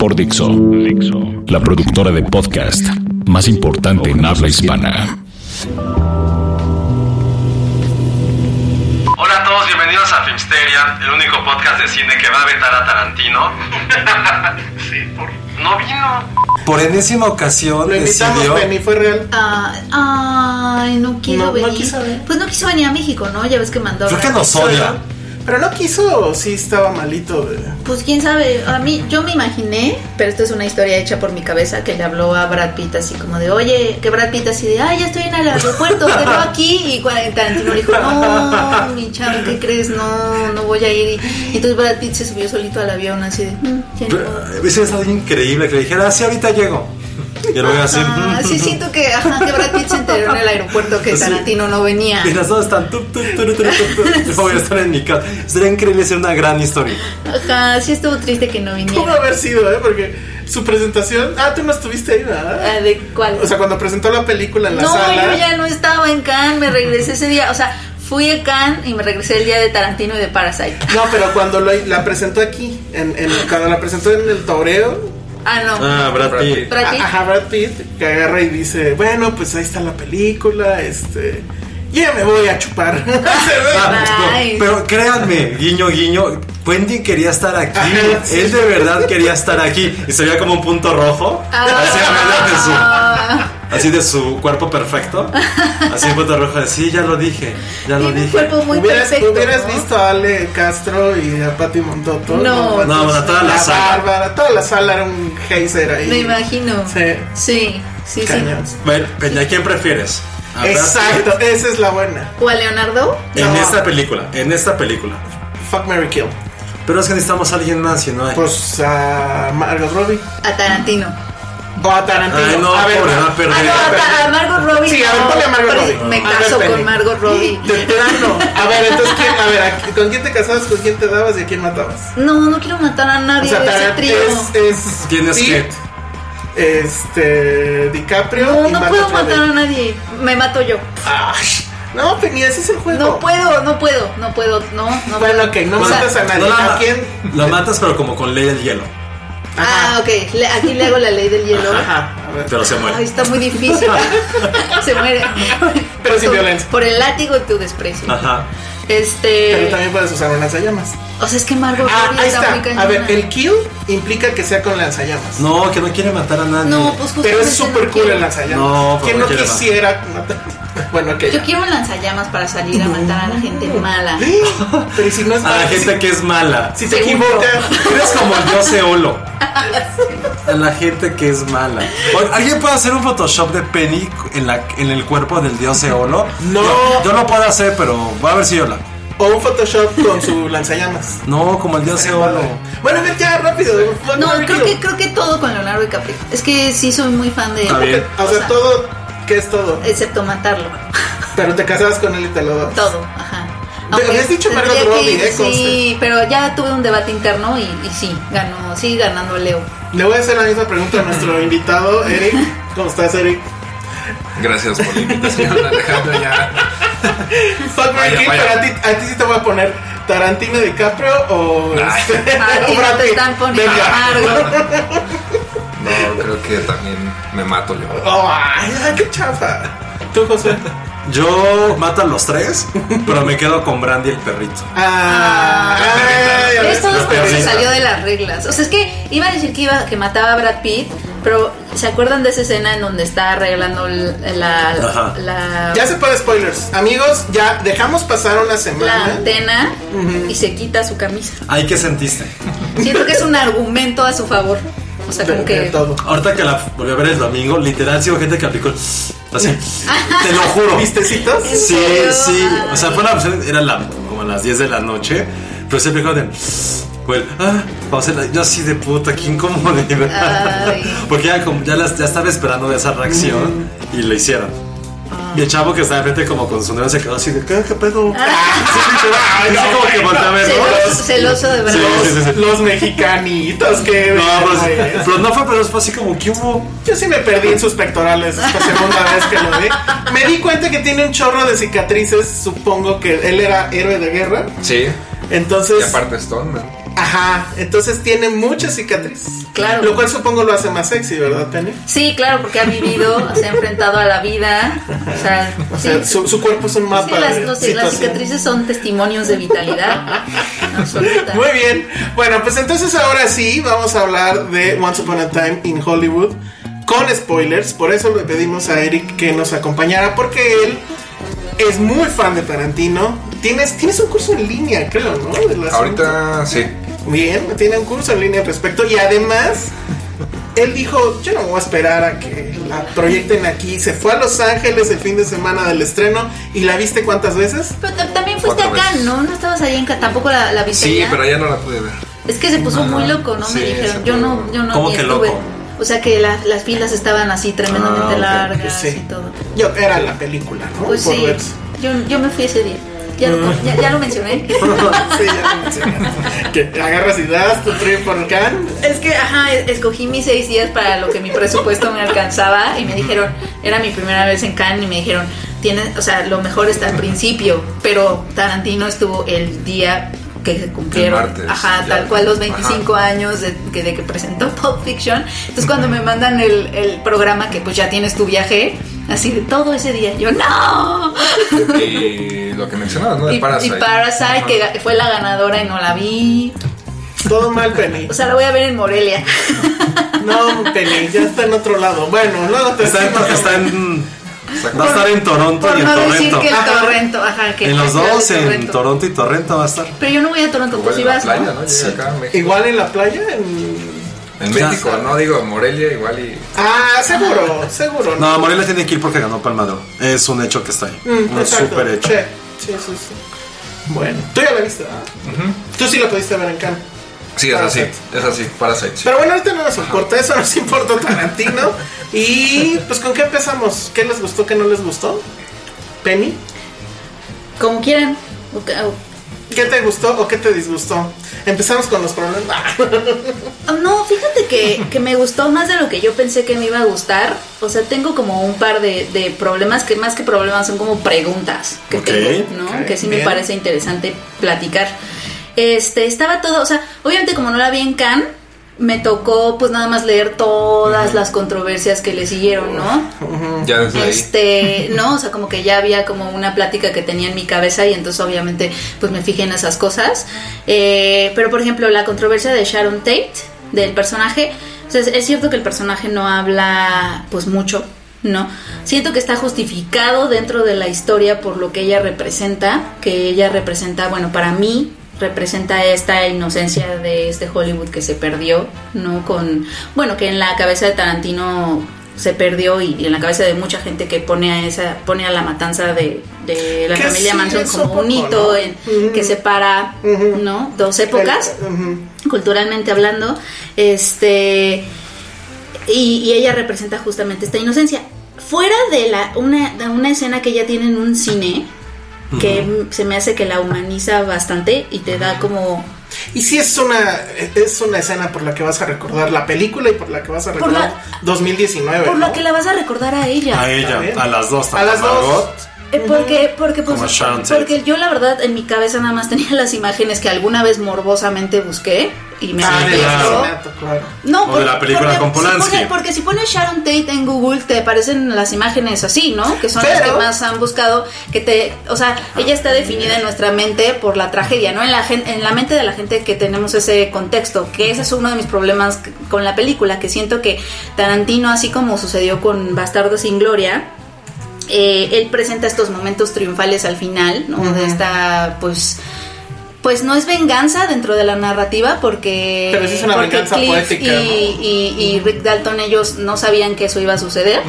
Por Dixo, Dixo, la productora de podcast más importante en habla hispana. Hola a todos, bienvenidos a Filmsteria, el único podcast de cine que va a vetar a Tarantino. sí, por... No vino. Por enésima ocasión Lo invitamos, decidió. Penny, fue real. Ah, ay, no quiero No, no venir. quiso venir. Pues no quiso venir a México, ¿no? Ya ves que mandó. Creo que nos odia. Pero no quiso, o sí estaba malito. Pues quién sabe, a mí yo me imaginé, pero esto es una historia hecha por mi cabeza que le habló a Brad Pitt así como de, oye, que Brad Pitt así de, ay, ya estoy en el aeropuerto, te veo aquí y Tarantino le dijo, no, mi chavo, ¿qué crees? No, no voy a ir. Y entonces Brad Pitt se subió solito al avión así de, "Mm, no puedo". Pero, Hubiese estado increíble que le dijera, ah, sí, ahorita llego. Y luego así. Ah, sí siento que, ajá, que Brad Pitt se enteró en el aeropuerto que Sí. Tarantino no venía. Y las dos están. tup, tup, tup, tup, tup, tup. Yo voy a estar en mi casa. Sería increíble ser una gran historia. Ajá, sí estuvo triste que no Pudo viniera. haber sido, ¿eh? Porque su presentación. Ah, tú no estuviste ahí, ¿verdad? Ah, ¿De cuál? O sea, cuando presentó la película en la no, sala. yo ya no estaba en Cannes, me regresé ese día. O sea, fui a Cannes y me regresé el día de Tarantino y de Parasite. No, pero cuando lo- la presentó aquí, en, en- cuando la presentó en el toreo, Ah, no. Ah, Brad Pitt. Brad Pitt. Ajá, Brad Pitt, que agarra y dice, bueno, pues ahí está la película, este... Ya me voy a chupar. Ah, pero créanme, guiño, guiño, Quentin quería estar aquí. Ajá, sí. Él de verdad quería estar aquí. Y se veía como un punto rojo. Su. Así de su cuerpo perfecto. Así un punto rojo. Así, ya lo dije. Ya lo dije. cuerpo muy hubieras, perfecto. hubieras ¿no? visto a Ale Castro y a Patti Montoto. No. No, bueno, toda la sala. Bárbara, toda la sala era un geyser ahí. Me imagino. Sí. Sí, sí, sí. Cañón. Bueno, Peña, ¿quién prefieres? ¿A Brad Exacto, esa es la buena. ¿O a Leonardo? En No. esta película. En esta película. Fuck Mary Kill. Pero es que necesitamos a alguien más, si no hay. Pues a Margot Robbie. A Tarantino. O a Tarantino. Ay, no, a ver, pobre, va. va a perder. Ah, no, a, Ta- a Margot Robbie. Sí, a ver, ponle a Margot Robbie. Me ver, caso Penny. con Margot Robbie. De plano. A ver, entonces, ¿quién, a ver, ¿a- ¿con quién te casabas? ¿Con quién te dabas y a quién matabas? No, no quiero matar a O nadie sea, de ese trío. es, es Tienes Pitt, que. Este. DiCaprio. No, y no Margot puedo Robbie. matar a nadie. Me mato yo. Ay, no, Penny, ese es el juego. No puedo, no puedo, no puedo, no, no Bueno, puedo. ok, no O sea, matas a nadie. No la, ¿A quién? la matas, pero como con ley del hielo. Ah, ok, le- aquí le hago la ley del hielo. Ajá, a ver. Pero se Ay, muere. está muy difícil. Se muere. Pero sin tu- violencia. Por el látigo y tu desprecio. Ajá. Este. Pero también puedes usar un lanzallamas. O sea, es que Margot Ah, Robbie ahí está, está. A ver, el kill implica que sea con lanzallamas. No, que no quiere matar a nadie. No, pues justamente Pero es súper no cool quiero. el lanzallamas. No, ¿Quién no no quiere quisiera matar? Bueno, ok. Yo quiero un lanzallamas para salir a matar a la gente mala. Pero ¿y si no es A la gente que es mala. si te Seguro. equivocas. Eres como el dios Eolo. A la gente que es mala. ¿Alguien puede hacer un Photoshop de Penny en, la, en el cuerpo del dios Eolo? No. Yo, yo lo puedo hacer, pero voy a ver si yo la. O un Photoshop con su lanzallamas. No, como el dios Eolo. Bueno, a ver, ya, rápido. No, creo que, creo que todo con Leonardo DiCaprio. Es que sí soy muy fan de Está él. bien. O sea, todo. ¿Qué es todo? Excepto matarlo. Pero te casabas con él y te lo das. Todo, ajá. Habías dicho Margot que Robbie, ir, eh. Sí, pero ya tuve un debate interno y, y sí, ganó, sigue ganando Leo. Le voy a hacer la misma pregunta a nuestro invitado, Eric. ¿Cómo estás, Eric? Gracias por la invitación, Alejandro. Ya. Vaya, vaya. pero a ti, a ti sí te voy a poner ¿Tarantino DiCaprio o este, A ti no Brad te Pitt? están poniendo Venga. amargo. No, creo que también me mato yo. Oh, ay, ay, qué chafa. ¿Tú, José? Yo mato a los tres, pero me quedo con Brandy el perrito. Ah, ay, ay, Esto es porque se salió de las reglas. O sea, es que iba a decir que iba que mataba a Brad Pitt, pero ¿se acuerdan de esa escena en donde está arreglando la, Ajá. la, Ya se puede spoilers. Amigos, ya dejamos pasar una la semana. antena y se quita su camisa? Ay, ¿qué sentiste? Siento que es un argumento a su favor. O sea, de- como que todo. Ahorita que la volví a ver el domingo, literal, hubo gente que aplicó así. Te lo juro. ¿Vistecitos? ¿En Sí, serio? sí. O sea, fue una versión, era la, como a las 10 de la noche, pero se aplicó de. Fue el, ah, vamos a hacer- yo así de puta, qué incómodo. verdad. Porque ya, como, ya, las- ya estaba esperando esa reacción y lo hicieron. Y el chavo que estaba enfrente como con su novio se quedó así de, ¿qué, qué pedo? Sí, no, como que volteé a ver, ¿no? celoso, celoso de verdad. Sí, sí, sí. Los mexicanitos que. No, pues, pero no fue, pero fue así como que hubo. Yo sí me perdí en sus pectorales esta segunda vez que lo vi. Me di cuenta que tiene un chorro de cicatrices. Supongo que él era héroe de guerra. Sí. Y Entonces, aparte Stone, man. Ajá, entonces tiene muchas cicatrices. Claro. Lo cual supongo lo hace más sexy, ¿verdad, Penny? Sí, claro, porque ha vivido, se ha enfrentado a la vida. O sea, O sí, sea, su, su cuerpo es un sí, mapa las, de los- las cicatrices son testimonios de vitalidad. absoluta. Muy bien. Bueno, pues entonces ahora sí vamos a hablar de Once Upon a Time in Hollywood con spoilers. Por eso le pedimos a Eric que nos acompañara porque él es muy fan de Tarantino. Tienes, tienes un curso en línea, creo, ¿no? Ahorita sí. Bien, tiene un curso en línea al respecto y además él dijo, yo no voy a esperar a que la proyecten aquí. Se fue a Los Ángeles el fin de semana del estreno y la viste cuántas veces? Pero ta- también fuiste Cuatro acá, veces. ¿no? No estabas ahí en Ca- tampoco la, la viste Sí, allá? pero ya no la pude ver. Es que se puso muy loco, ¿no? Sí, Me dijeron. se Yo puso- no, yo no ¿Cómo ni que estuve. loco? O sea que la- las filas estaban así tremendamente Ah, ok. largas Sí. y todo. Yo, era la película, ¿no? Pues Por sí, verse. yo, yo me fui ese día. Ya, lo, ya, ya lo mencioné. sí, ya lo mencionaste. Que agarras y das tu trip por can. Es que, ajá, es- escogí mis seis días para lo que mi presupuesto me alcanzaba y me dijeron, era mi primera vez en Cannes y me dijeron, tiene, o sea, lo mejor está al principio, pero Tarantino estuvo el día que se cumplieron, martes, ajá, ya. tal cual los 25 años de que, de que presentó Pulp Fiction. Entonces cuando me mandan el, el programa que pues ya tienes tu viaje, así de todo ese día, yo no. Y lo que mencionabas, ¿no? De Y, Parasite. y Parasite, Ajá. que fue la ganadora y no la vi. Todo mal, Penny. O sea, la voy a ver en Morelia. No, Penny, ya está en otro lado. Bueno, luego te Está está en- va a estar en Toronto Por y en no decir Torrento. que el Ajá. Torrento, ajá, que En los dos, en Torrento. Toronto y Torrento va a estar. Pero yo no voy a Toronto, Igual pues en si la vas, playa, ¿no? ¿no? Llega acá a México. Igual en la playa, en... En México, no digo Morelia, igual y. Ah, seguro, seguro. No, Morelia tiene que ir porque ganó Palma de Oro. Es un hecho que está ahí. Mm, un super hecho. Sí, sí, sí, sí. Bueno, tú ya la viste, ¿verdad? Tú sí la pudiste ver en Cannes. Sí, es así. Es así, Parasite. sí. Pero bueno, ahorita no nos importa eso, nos importa Tarantino. Y pues, ¿con qué empezamos? ¿Qué les gustó, qué no les gustó? Penny, Como quieran. ¿qué te gustó o qué te disgustó? Empezamos con los problemas. Oh, No, fíjate que, que me gustó más de lo que yo pensé que me iba a gustar. O sea, tengo como un par de, de problemas que más que problemas son como preguntas que tengo, ¿no? que sí me parece interesante platicar. Este, estaba todo, o sea, obviamente como no la vi en Cannes, me tocó pues nada más leer todas las controversias que le siguieron, ¿no? Ya desde ahí. Este, no, o sea, como que ya había como una plática que tenía en mi cabeza y entonces obviamente pues me fijé en esas cosas. Eh, pero por ejemplo, la controversia de Sharon Tate, del personaje, o sea, es, es cierto que el personaje no habla pues mucho, ¿no? Siento que está justificado dentro de la historia por lo que ella representa, que ella representa, bueno, para mí representa esta inocencia de este Hollywood que se perdió, ¿no? Con, bueno, que en la cabeza de Tarantino se perdió y, y en la cabeza de mucha gente que pone a esa pone a la matanza de, de la familia sí, Manson como poco, un hito ¿no? en- que separa no dos épocas culturalmente hablando este y, y ella representa justamente esta inocencia. Fuera de la una, de una escena que ella tiene en un cine que se me hace que la humaniza bastante y te da como Y sí es una es una escena por la que vas a recordar la película y por la que vas a Por recordar 2019. por ¿no? la que la vas a recordar a ella A ella, a las dos. A las dos. Eh, Porque, porque, pues, porque yo la verdad en mi cabeza nada más tenía las imágenes que alguna vez morbosamente busqué y me Ah, claro. No, O de la película con Polanski. Si pone- porque si pones Sharon Tate en Google te aparecen las imágenes así, ¿no? Que son las que más han buscado, que te, o sea, ella está definida en nuestra mente por la tragedia, ¿no? En la en la mente de la gente que tenemos ese contexto, que ese es uno de mis problemas con la película, que siento que Tarantino, así como sucedió con Bastardo sin Gloria, eh, él presenta estos momentos triunfales al final, ¿no? De esta, pues, pues no es venganza dentro de la narrativa porque, Pero sí es una porque venganza Cliff poética, y, ¿no? y- y Rick Dalton ellos no sabían que eso iba a suceder.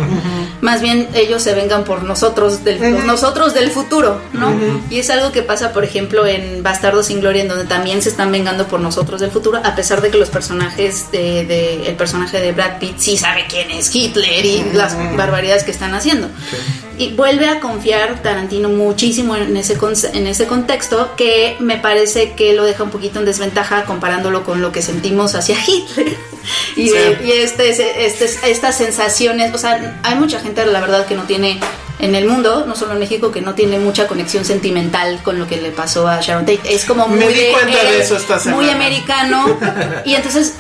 Más bien ellos se vengan por nosotros, del, los nosotros del futuro, ¿no? Y es algo que pasa, por ejemplo, en Bastardo sin Gloria, en donde también se están vengando por nosotros del futuro, a pesar de que los personajes de, de- el personaje de Brad Pitt sí sabe quién es Hitler y las barbaridades que están haciendo. Y vuelve a confiar Tarantino muchísimo en ese, en ese contexto que me parece que lo deja un poquito en desventaja comparándolo con lo que sentimos hacia Hitler. Y, Sí. y este, este, estas sensaciones, o sea, hay mucha gente, la verdad, que no tiene en el mundo, no solo en México, que no tiene mucha conexión sentimental con lo que le pasó a Sharon Tate. Es como Me muy, di cuenta de eh, eso esta muy americano. y entonces,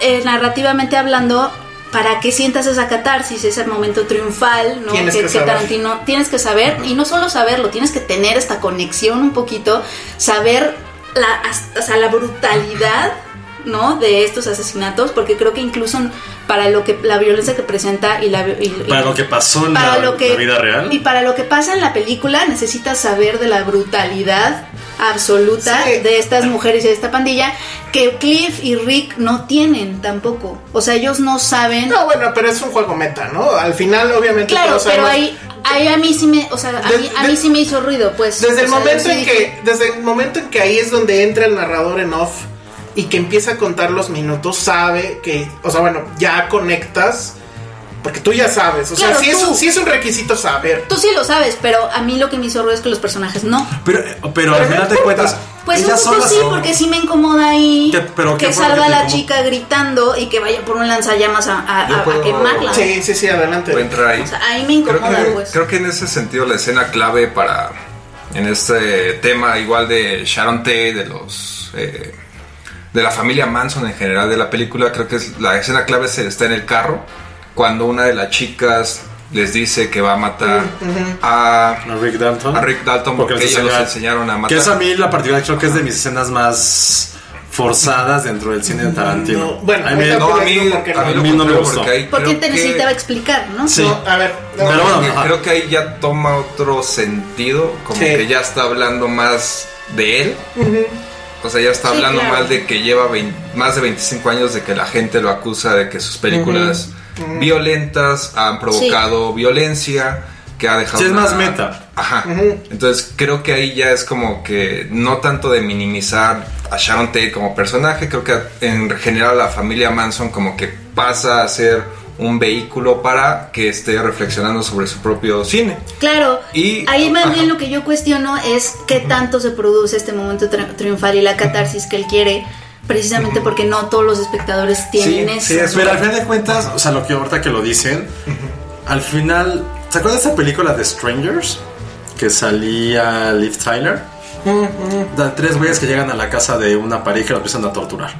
eh, narrativamente hablando, para que sientas esa catarsis, ese momento triunfal, ¿no? Tienes que, que. Tarantino tienes que saber, y no solo saberlo, tienes que tener esta conexión un poquito, saber la, as- o sea, la brutalidad. ¿No? de estos asesinatos porque creo que incluso para lo que la violencia que presenta y la y- Para lo que pasó en para la, lo que la vida real. y para lo que pasa en la película necesitas saber de la brutalidad absoluta Sí. de estas mujeres y de esta pandilla que Cliff y Rick no tienen tampoco o sea ellos no saben No, bueno, pero es un juego meta, ¿no? Al final, obviamente, claro todos pero ahí, ahí a mí sí me o sea a, Desde- mí, a mí sí me hizo ruido pues Desde el sea, momento en dije, que desde el momento en que ahí es donde entra el narrador en off y que empieza a contar los minutos, sabe que, o sea, bueno, ya conectas porque tú ya sabes, o Claro, sea, sí es, un, sí es un requisito saber. tú sí lo sabes pero a mí lo que me hizo ruido es que los personajes no Pero, pero al final importa. cuentas, Pues un ellas poco solas sí, son- porque sí me incomoda ahí ¿Qué- pero que salga te la chica gritando y que vaya por un lanzallamas a, a- a- quemarla. Sí, sí, sí, adelante. Entrar ahí. O sea, ahí me Creo incomoda, que, pues. creo que en ese sentido la escena clave para en este tema igual de Sharon Tate, de los eh, de la familia Manson en general de la película, creo que es la escena clave se está en el carro cuando una de las chicas les dice que va a matar a, a Rick Dalton. a Rick Dalton porque, les ellos los enseña- enseñaron a matar. Que es a mí la particular, creo que es de mis escenas más forzadas dentro del cine de Tarantino. No, bueno, A mí no, a mí, porque a mí, no. lo A mí no me gustó. porque Porque te que- necesitaba explicar, ¿no? Sí. No, a ver, no, Pero bueno, Porque creo que ahí ya toma otro sentido, como Sí. que ya está hablando más de él. O sea, ya está Sí, hablando claro. mal de que lleva más de 25 años de que la gente lo acusa de que sus películas violentas han provocado violencia, que ha dejado... Sí, es una- más meta. Ajá. Entonces creo que ahí ya es como que no tanto de minimizar a Sharon Tate como personaje, creo que en general la familia Manson como que pasa a ser un vehículo para que esté reflexionando sobre su propio cine. Claro. Y- ahí más ajá. bien lo que yo cuestiono es qué tanto se produce este momento tri- triunfal y la catarsis que él quiere, precisamente porque no todos los espectadores tienen Sí, eso. sí, es Pero al final de cuentas, o sea, lo que ahorita que lo dicen, al final, ¿se acuerdan de esa película de Strangers? Que salía Liv Tyler. De tres güeyes que llegan a la casa de una pareja y lo empiezan a torturar.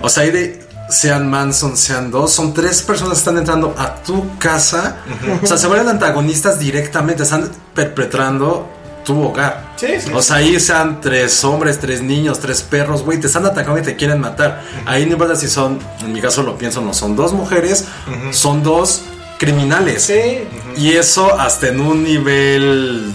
O sea, ahí de sean Manson, sean dos, son tres personas que están entrando a tu casa. O sea, se vuelven antagonistas directamente, están perpetrando tu hogar. Sí, sí, O sea, ahí sean tres hombres, tres niños, tres perros, güey, te están atacando y te quieren matar. Ahí no importa si son, en mi caso lo pienso, no son dos mujeres, son dos criminales. Sí. Y eso hasta en un nivel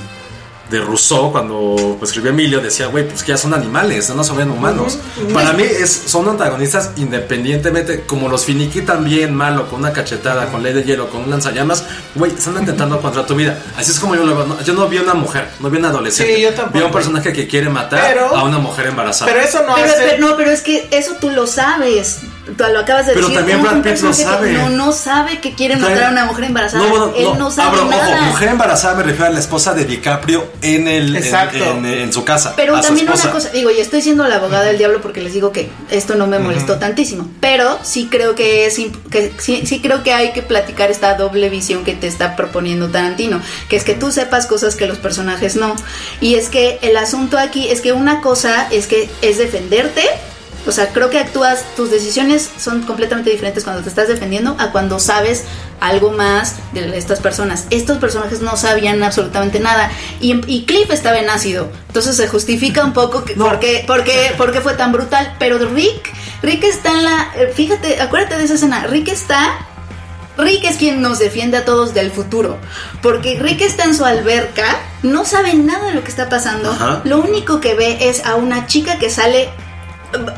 de Rousseau, cuando pues, escribió Emilio, decía, güey, pues que ya son animales, no son bien humanos. Para mí es, son antagonistas independientemente, como los finiquitan bien malo, con una cachetada, con ley de hielo, con un lanzallamas, güey, están intentando contra tu vida. Así es como yo lo veo. No, yo no vi una mujer, no vi una adolescente. Sí, yo tampoco. Vi a un personaje que quiere matar Pero- a una mujer embarazada. Pero eso no Pero, hace. pero- no, pero es que eso tú lo sabes. Tú lo acabas de Pero decir. también un- Brad Pitt lo sabe. No, no sabe que quiere También- matar a una mujer embarazada. No, no, Él no. no sabe Ah, pero, nada. ojo, mujer embarazada me refiero a la esposa de DiCaprio en el en, Exacto. en- en su casa. Pero a su también una cosa, digo, y estoy siendo la abogada del diablo porque les digo que esto no me molestó tantísimo, pero sí creo que es que sí, sí creo que hay que platicar esta doble visión que te está proponiendo Tarantino, que es que tú sepas cosas que los personajes no. Y es que el asunto aquí es que una cosa es que es defenderte o sea, creo que actúas, tus decisiones son completamente diferentes cuando te estás defendiendo a cuando sabes algo más de estas personas. Estos personajes no sabían absolutamente nada. Y, y Cliff estaba en ácido. Entonces se justifica un poco que, por, qué, por, qué, por qué fue tan brutal. Pero Rick, Rick está en la... eh, Fíjate, acuérdate de esa escena. Rick está Rick es quien nos defiende a todos del futuro. Porque Rick está en su alberca, no sabe nada de lo que está pasando. Ajá. Lo único que ve es a una chica que sale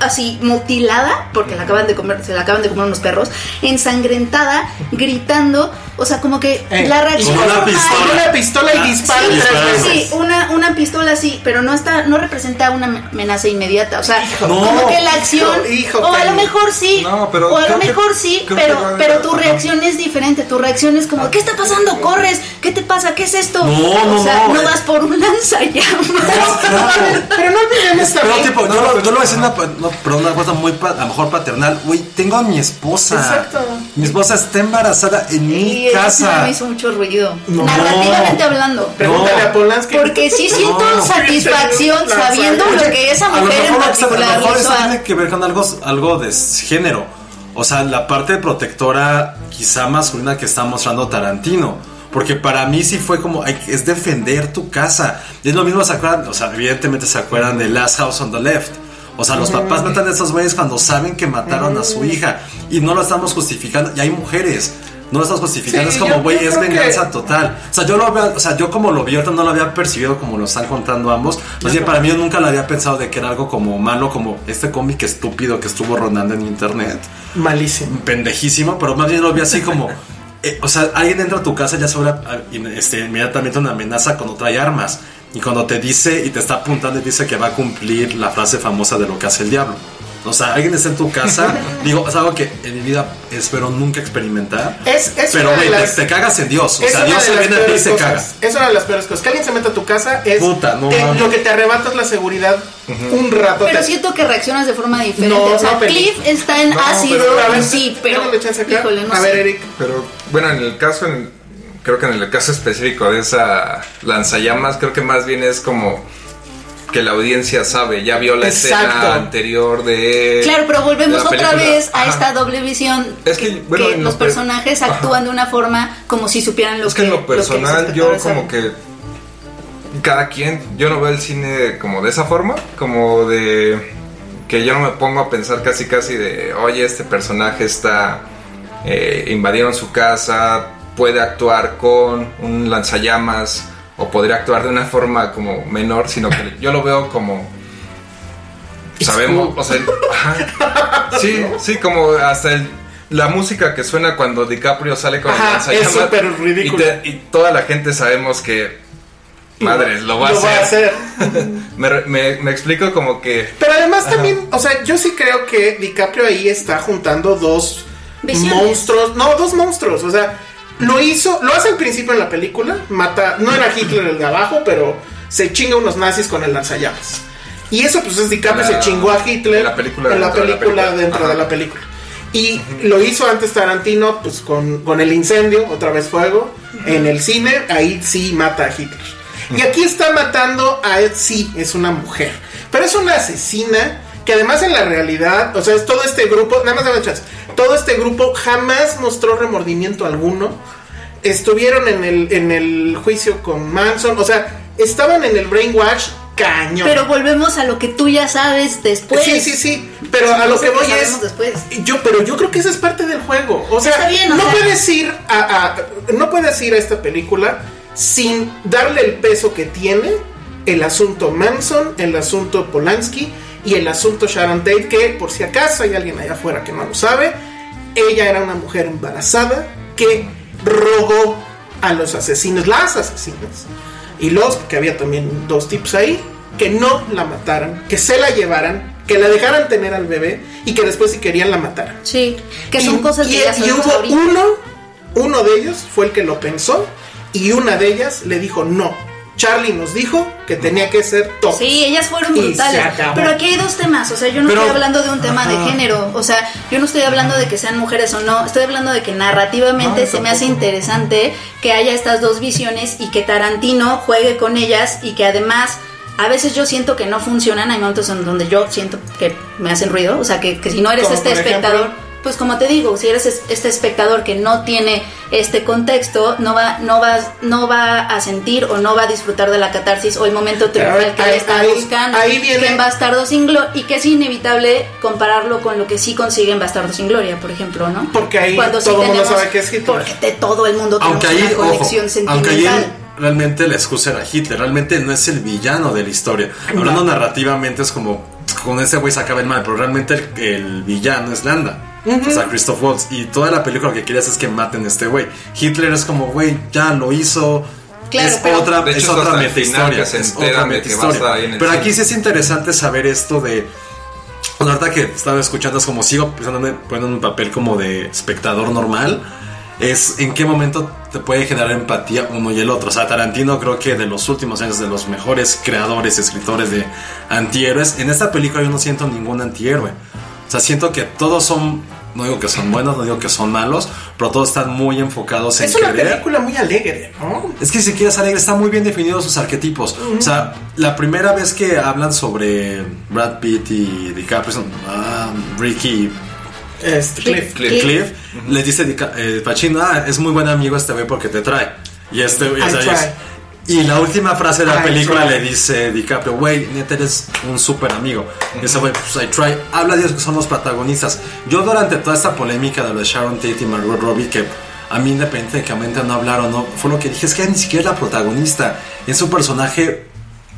así mutilada, porque la acaban de comer, se la acaban de comer unos perros, ensangrentada, gritando, o sea, como que Eh, la reacción con una pistola. Una pistola y dispara Sí, una, una pistola sí, pero no está, no representa una amenaza inmediata. O sea, como que la acción. Hijo, o a lo mejor sí. No, pero o a lo que- mejor sí, pero, pero tu reacción es diferente. Tu reacción es como, ¿qué está pasando? ¿Corres? ¿Qué te pasa? ¿Qué es esto? No, no, o sea, no. no vas por un lanzallamas. Pero no olvidemos Pero también. tipo, yo, lo- yo lo voy a decir una, no, pero una cosa muy, a lo mejor paternal. Güey, tengo a mi esposa. Exacto. Mi esposa está embarazada en mi Y casa. me hizo mucho ruido. No. Narrativamente hablando. Pregúntale a Polanski. Porque sí siento No. satisfacción sabiendo lo que esa mujer en que- a lo particular mejor eso a- tiene que ver con algo, algo de género. O sea, la parte protectora quizá masculina que está mostrando Tarantino. Porque para mí sí fue como, es defender tu casa. Y es lo mismo, ¿se acuerdan? O sea, evidentemente se acuerdan de Last House on the Left. O sea, los papás matan a esos güeyes cuando saben que mataron a su hija. Y no lo estamos justificando. Y hay mujeres. No lo estamos justificando. Sí, es como, güey, es venganza que- total. O sea, yo lo veo, o sea, yo como lo vi ahorita no lo había percibido como lo están contando ambos. Más bien, para mí yo nunca lo había pensado de que era algo como malo, como este cómic estúpido que estuvo rondando en internet. Malísimo. Pendejísimo, pero más bien lo vi así como. eh, o sea, alguien entra a tu casa ya sobre este, inmediatamente una amenaza cuando trae armas. Y cuando te dice y te está apuntando y dice que va a cumplir la frase famosa de lo que hace el diablo. O sea, alguien está en tu casa. digo, es algo que en mi vida espero nunca experimentar. Es, es Pero, una de güey, te, las- te cagas en Dios. O es sea, Dios se viene a ti y se caga. Es una de las peores cosas. Que alguien se meta a tu casa es Puta, no te- lo que te arrebata es la seguridad un rato. Pero te- siento que reaccionas de forma diferente. No, o sea, no. Cliff está en No, ácido, pero- A ver, sí, pero. démosle chance acá. Híjole, no a sé. ver, Eric. Pero bueno, en el caso, en- creo que en el caso específico de esa lanzallamas, creo que más bien es como que la audiencia sabe, ya vio la Exacto. escena anterior de... Claro, pero volvemos otra vez a Ajá. esta doble visión. Es que, bueno, que en los lo per- personajes actúan de una forma como si supieran lo Es que en lo que los personal yo como saben. que cada quien, yo no veo el cine como de esa forma, como de que yo no me pongo a pensar casi casi de, oye, este personaje está, eh, invadieron su casa, puede actuar con un lanzallamas o podría actuar de una forma como menor, sino que yo lo veo como... Sabemos, o sea, ajá. sí, sí, como hasta el, la música que suena cuando DiCaprio sale con Ajá, el lanzallamas. es súper ridículo. Y, te- y toda la gente sabemos que, madres, lo va a Lo va a hacer. hacer. me, me- me explico como que... Pero además también, o sea, yo sí creo que DiCaprio ahí está juntando dos Visiones. monstruos. No, dos monstruos. O sea, lo hizo, lo hace al principio en la película. Mata, no era Hitler el de abajo, pero se chinga unos nazis con el lanzallamas. Y eso, pues es DiCaprio, La- se chingó a Hitler en la película en la dentro de la película película. dentro Ajá. de la película. Y lo hizo antes Tarantino, pues con, con el incendio, otra vez fuego, en el cine, ahí sí mata a Hitler. Y aquí está matando a, sí, es una mujer, pero es una asesina que además en la realidad, o sea, es todo este grupo, nada más dame chance, todo este grupo jamás mostró remordimiento alguno. Estuvieron en el, en el juicio con Manson, o sea, estaban en el brainwash cañón. Pero volvemos a lo que tú ya sabes después. Sí, sí, sí. Pero a lo que voy es. después. Yo, pero yo creo que esa es parte del juego. O sea, Está bien, o no sea- puedes ir a, a- no puedes ir a esta película sin darle el peso que tiene el asunto Manson, el asunto Polanski y el asunto Sharon Tate, que por si acaso hay alguien allá afuera que no lo sabe, ella era una mujer embarazada que rogó a los asesinos, las asesinas, y los, que había también dos tips ahí, que no la mataran, que se la llevaran, que la dejaran tener al bebé y que después si querían la mataran. Sí, que son Y- cosas y, que ya y hubo ahorita. uno, uno de ellos fue el que lo pensó y una de ellas le dijo no. Charlie nos dijo que tenía que ser top. Sí, ellas fueron brutales. Pero aquí hay dos temas. O sea, yo no Pero- estoy hablando de un tema de género. O sea, yo no estoy hablando de que sean mujeres o no. Estoy hablando de que narrativamente No, se me hace interesante que haya estas dos visiones y que Tarantino juegue con ellas y que además. A veces yo siento que no funcionan, hay momentos en donde yo siento que me hacen ruido, o sea, que, que si no eres Como este ejemplo. Pues como te digo, si eres es- este espectador que no tiene este contexto, no va, no va, no va a sentir o no va a disfrutar de la catarsis o el momento triunfal que ahí- está ahí- buscando. ahí viene- Que en Bastardo sin Gloria, y que es inevitable compararlo con lo que sí consigue en Bastardo sin Gloria, por ejemplo, ¿no? Porque ahí Cuando sí todo el mundo tenemos- sabe que es Hitler. Porque de todo el mundo Aunque ahí, una ojo, conexión aunque ahí sentimental. realmente la excusa era Hitler, realmente no es el villano de la historia. Hablando narrativamente es como con ese güey se acaba el mal, pero realmente el, el villano es Landa. O sea, Christoph Waltz. Y toda la película lo que querías es que maten a este güey. Hitler es como, güey, ya lo hizo. Claro, es pero- otra, hecho, es es otra meta historia. se Es otra de meta que va a estar historia. ahí en el Pero aquí sí es interesante saber esto de. La verdad que estaba escuchando es como sigo pensándome, poniendo un papel como de espectador normal. Es en qué momento te puede generar empatía uno y el otro. O sea, Tarantino creo que de los últimos años de los mejores creadores, escritores de antihéroes. En esta película yo no siento ningún antihéroe. O sea, siento que todos son, no digo que son buenos, no digo que son malos, pero todos están muy enfocados en Es una querer. película muy alegre, ¿no? Es que si quieres alegre, están muy bien definidos sus arquetipos. O sea, la primera vez que hablan sobre Brad Pitt y DiCaprio, ah, Ricky Este, Cliff. Cliff. Cliff, les dice eh, Pacino, ah, es muy buen amigo este güey porque te trae. Y este Y la última frase de la I película try. le dice DiCaprio, güey, neta eres un súper amigo. Y ese güey, pues I try. Habla de ellos que son los protagonistas. Yo durante toda esta polémica de lo de Sharon Tate y Margot Robbie, que a mí independientemente no hablaron, no, fue lo que dije, es que ni siquiera es la protagonista. Es un personaje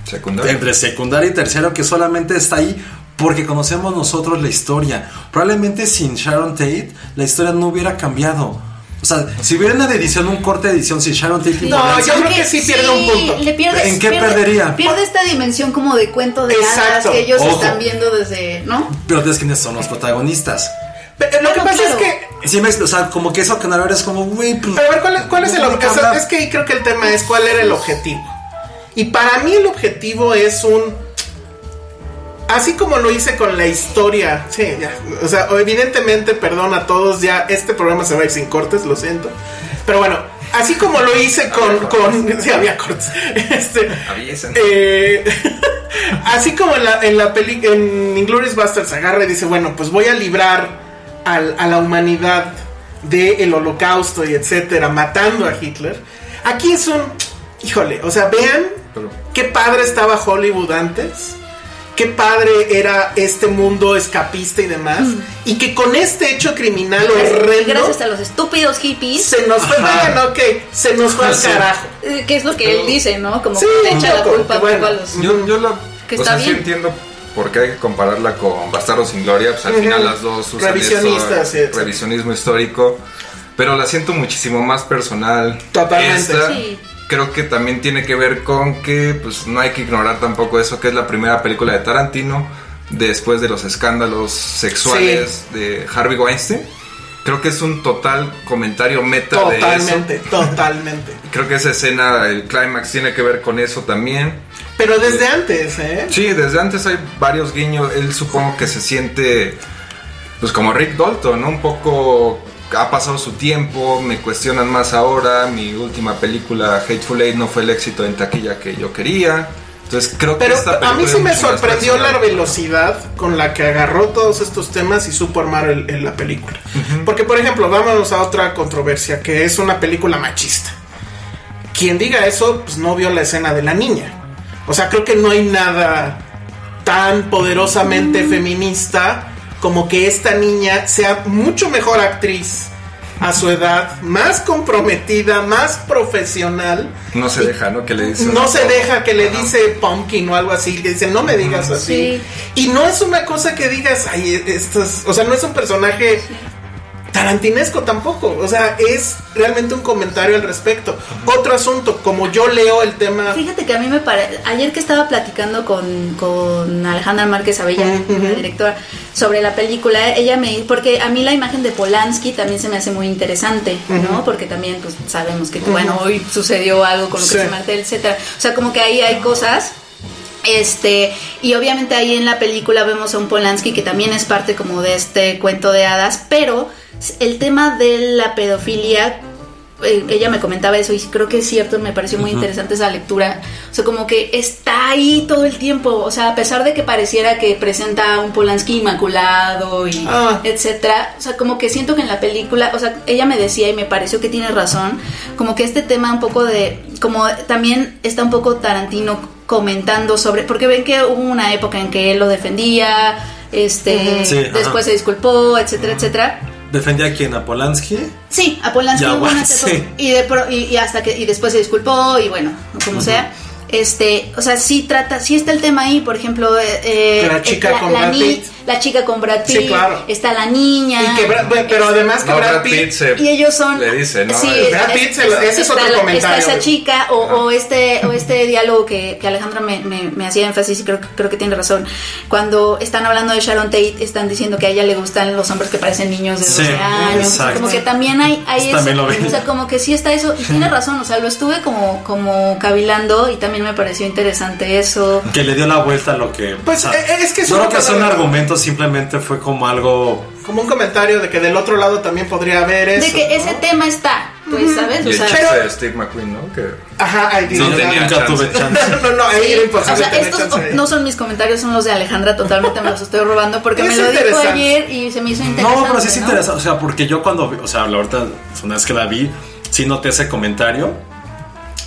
Secundario. entre secundario y tercero que solamente está ahí porque conocemos nosotros la historia. Probablemente sin Sharon Tate la historia no hubiera cambiado. O sea, si hubiera una edición, un corte de edición sin Sharon Tate, No, yo creo que sí pierde un punto. Le ¿En qué pierde- perdería? Pierde esta dimensión como de cuento de hadas que ellos Ojo. están viendo desde, ¿no? pero es quiénes son los protagonistas. Pero lo que pasa claro. es que Sí me- o sea, como que eso que no es como, güey, pues, Pero a ver, ¿cuál es, cuál es el objetivo? Es que ahí creo que el tema es cuál era el objetivo. Y para mí el objetivo es un... Así como lo hice con la historia, sí, ya, o sea, evidentemente, perdón a todos, ya este programa se va a ir sin cortes, lo siento. Pero bueno, así como lo hice con... con sí, había cortes. Este, eh, así como en la, en la peli en Inglourious Basterds agarra y dice, bueno, pues voy a librar al- a la humanidad del holocausto y etcétera, matando a Hitler. Aquí es un, híjole, o sea, vean qué padre estaba Hollywood antes. Qué padre era este mundo escapista y demás. Y que con este hecho criminal horrendo Gracias a los estúpidos hippies. se nos fue, bueno, ok, se nos fue al carajo. eh, Que es lo que él dice, ¿no? Como Sí, que le echa la culpa bueno. a los. Yo, yo la. Que o está sea, sí bien. entiendo por qué hay que compararla con Bastardo sin Gloria. Pues al final las dos usan Revisionistas, eso, sí. revisionismo histórico. Pero la siento muchísimo más personal. Totalmente. Esta, Sí. Creo que también tiene que ver con que pues no hay que ignorar tampoco eso que es la primera película de Tarantino después de los escándalos sexuales de Harvey Weinstein. Creo que es un total comentario meta de eso. Totalmente, totalmente. Creo que esa escena, el clímax, tiene que ver con eso también. Pero desde antes, ¿eh? Sí, desde antes hay varios guiños. Él supongo que se siente, pues como Rick Dalton, ¿no? Un poco ha pasado su tiempo, me cuestionan más ahora. Mi última película, Hateful Eight, no fue el éxito en taquilla que yo quería. Entonces creo Pero que esta a película mí es sí me sorprendió la velocidad con la que agarró todos estos temas y supo armar el- el- la película. Porque, por ejemplo, vámonos a otra controversia, que es una película machista. Quien diga eso, pues no vio la escena de la niña. O sea, creo que no hay nada tan poderosamente feminista como que esta niña sea mucho mejor actriz a su edad, más comprometida, más profesional. No se deja, ¿no? Que le dice. No se deja que le dice pumpkin o algo así, le dice no me digas así. Sí. Y no es una cosa que digas, ay, esto es- o sea, no es un personaje tarantinesco tampoco. O sea, es realmente un comentario al respecto. Otro asunto, como yo leo el tema. Fíjate que a mí me parece. Ayer que estaba platicando con, con Alejandra Márquez Abella, la directora, sobre la película, ella me. Porque a mí la imagen de Polanski también se me hace muy interesante, ¿no? Porque también, pues sabemos que, bueno, hoy sucedió algo con lo que Sí. se Martel, etcétera. O sea, como que ahí hay cosas. Este, y obviamente ahí en la película vemos a un Polanski que también es parte como de este cuento de hadas, pero el tema de la pedofilia, eh, ella me comentaba eso y creo que es cierto, me pareció muy interesante esa lectura, o sea, como que está ahí todo el tiempo, o sea, a pesar de que pareciera que presenta un Polanski inmaculado y Ah. etcétera, o sea, como que siento que en la película, o sea, ella me decía y me pareció que tiene razón, como que este tema un poco de, como también está un poco Tarantino comentando sobre, porque ven que hubo una época en que él lo defendía, este, Sí, ajá. después se disculpó, etcétera, etcétera. ¿Defendía a quién? ¿A Polanski? Sí, a Polanski Ya, bueno, sí. y, de pro- y, y hasta que y después se disculpó y bueno, como sea. Este, o sea, sí trata, sí está el tema ahí, por ejemplo, eh, eh, La chica con la, Brad ni- Pitt. La chica con Brad Sí, Pitt, claro. está la niña, Y que Brad- pero además que No, Brad Pitt. se- y ellos son Le dice, ¿no? sí, Brad es- Pitt lo- ese es está otro la- comentario. está esa chica o, o este o este diálogo que, que Alejandra me, me- me hacía énfasis y creo, que- creo que tiene razón cuando están hablando de Sharon Tate están diciendo que a ella le gustan los hombres que parecen niños de 12 Sí, años exacto. como que también hay, hay Eso también eso, lo vi. o sea como que sí está eso y tiene razón o sea lo estuve como como cavilando y también me pareció interesante eso Que le dio la vuelta a lo que. Pues, eh, es que es creo que son cosa- simplemente fue como algo. Como un comentario de que del otro lado también podría haber eso. de que ¿no? ese tema está pues sabes Y o sea de Steve McQueen, ¿no? Que Ajá, ahí No dice, tenía Nunca chance. tuve chance. No, no, ahí era O imposible sea, tener estos chance no son mis comentarios, son los de Alejandra, totalmente me los estoy robando porque Es me lo dijo ayer y se me hizo interesante. No, pero sí es ¿no? interesante. O sea, porque yo cuando. vi- O sea, la ahorita, una vez que la vi, sí noté ese comentario.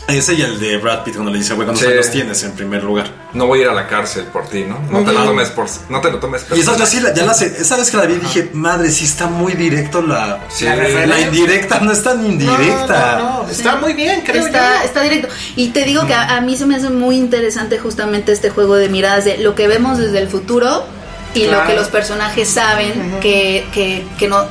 Ese y el de Brad Pitt cuando le dice, güey, ¿cuántos Sí. años tienes en primer lugar? no voy a ir a la cárcel por ti, ¿no? No te lo tomes por, no te lo tomes Y esa, personal. sí, la- ya la sé, esa vez que la vi dije, madre, sí está muy directo la, Sí. La referencia. la indirecta, no es tan indirecta. No, no, no, está muy bien, creo Está, yo. está directo. Y te digo que a, a mí se me hace muy interesante justamente este juego de miradas de lo que vemos desde el futuro y lo Claro. que los personajes saben que, que, que no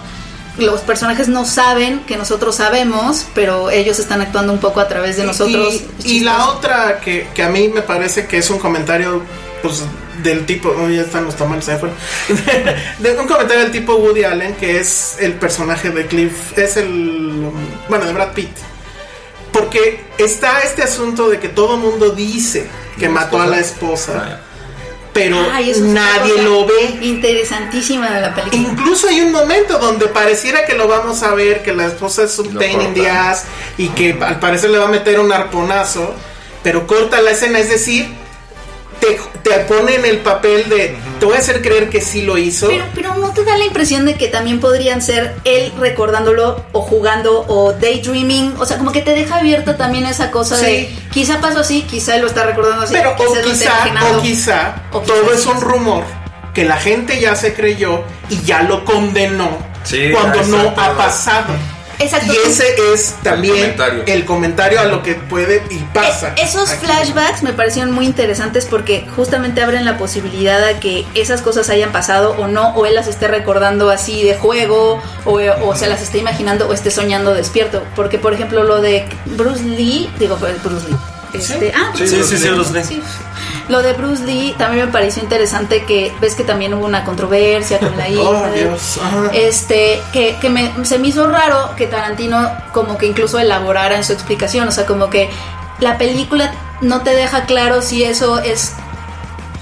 los personajes no saben que nosotros sabemos, pero ellos están actuando un poco a través de nosotros. Y, y la otra que, que a mí me parece que es un comentario pues del tipo, oh, ya están los tamales ahí afuera. de un comentario del tipo Woody Allen que es el personaje de Cliff, es el bueno, de Brad Pitt. Porque está este asunto de que todo mundo dice que ¿La mató a la esposa? Ah. Pero Ay, otra nadie lo ve. Interesantísima de la película. Incluso hay un momento donde pareciera que lo vamos a ver, que la esposa es un Lo pain in the cortan. ass y que al parecer le va a meter un arponazo, pero corta la escena, es decir, te, te pone en el papel de, te voy a hacer creer que sí lo hizo. Pero, pero no te da la impresión de que también podrían ser él recordándolo o jugando o daydreaming. O sea, como que te deja abierta también esa cosa Sí. de quizá pasó así, quizá él lo está recordando así. Pero quizá o quizá, o quizá, O quizá todo es un rumor que la gente ya se creyó y ya lo condenó Sí, cuando no exacto. ha pasado. Exacto. Y ese es también comentario. el comentario a lo que puede y pasa. Eh, Esos aquí. flashbacks me parecieron muy interesantes porque justamente abren la posibilidad a que esas cosas hayan pasado o no, o él las esté recordando así de juego, o, o se las esté imaginando o esté soñando despierto. Porque, por ejemplo, lo de Bruce Lee, digo, Bruce Lee. Este, ah, Sí, sí, sí, sí, Bruce Lee. Sí. Lo de Bruce Lee también me pareció interesante que ves que también hubo una controversia con la hija. Oh, Dios. Este que, que me, se me hizo raro que Tarantino como que incluso elaborara en su explicación, o sea, como que la película no te deja claro si eso es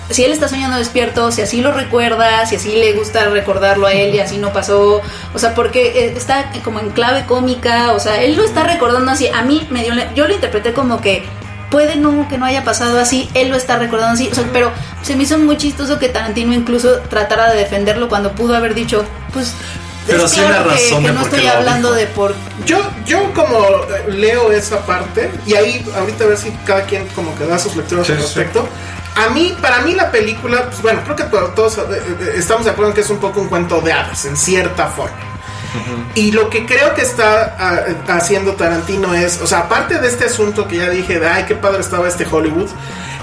si él está soñando despierto, si así lo recuerda, si así le gusta recordarlo a él y así no pasó, o sea, porque eh, está como en clave cómica, o sea, él lo está recordando así, a mí me dio, yo lo interpreté como que puede no que no haya pasado así, él lo está recordando así, o sea, pero se me hizo muy chistoso que Tarantino incluso tratara de defenderlo cuando pudo haber dicho, pues Pero es sí claro que- razón que, no estoy hablando dijo. de por Yo, yo como leo esa parte, y ahí ahorita a ver si cada quien como que da sus lecturas Sí, al sí. respecto. A mí, para mí la película, pues bueno, creo que to- todos eh, eh, estamos de acuerdo en que es un poco un cuento de hadas, en cierta forma. Y lo que creo que está ah, haciendo Tarantino es, o sea, aparte de este asunto que ya dije, de ay, qué padre estaba este Hollywood,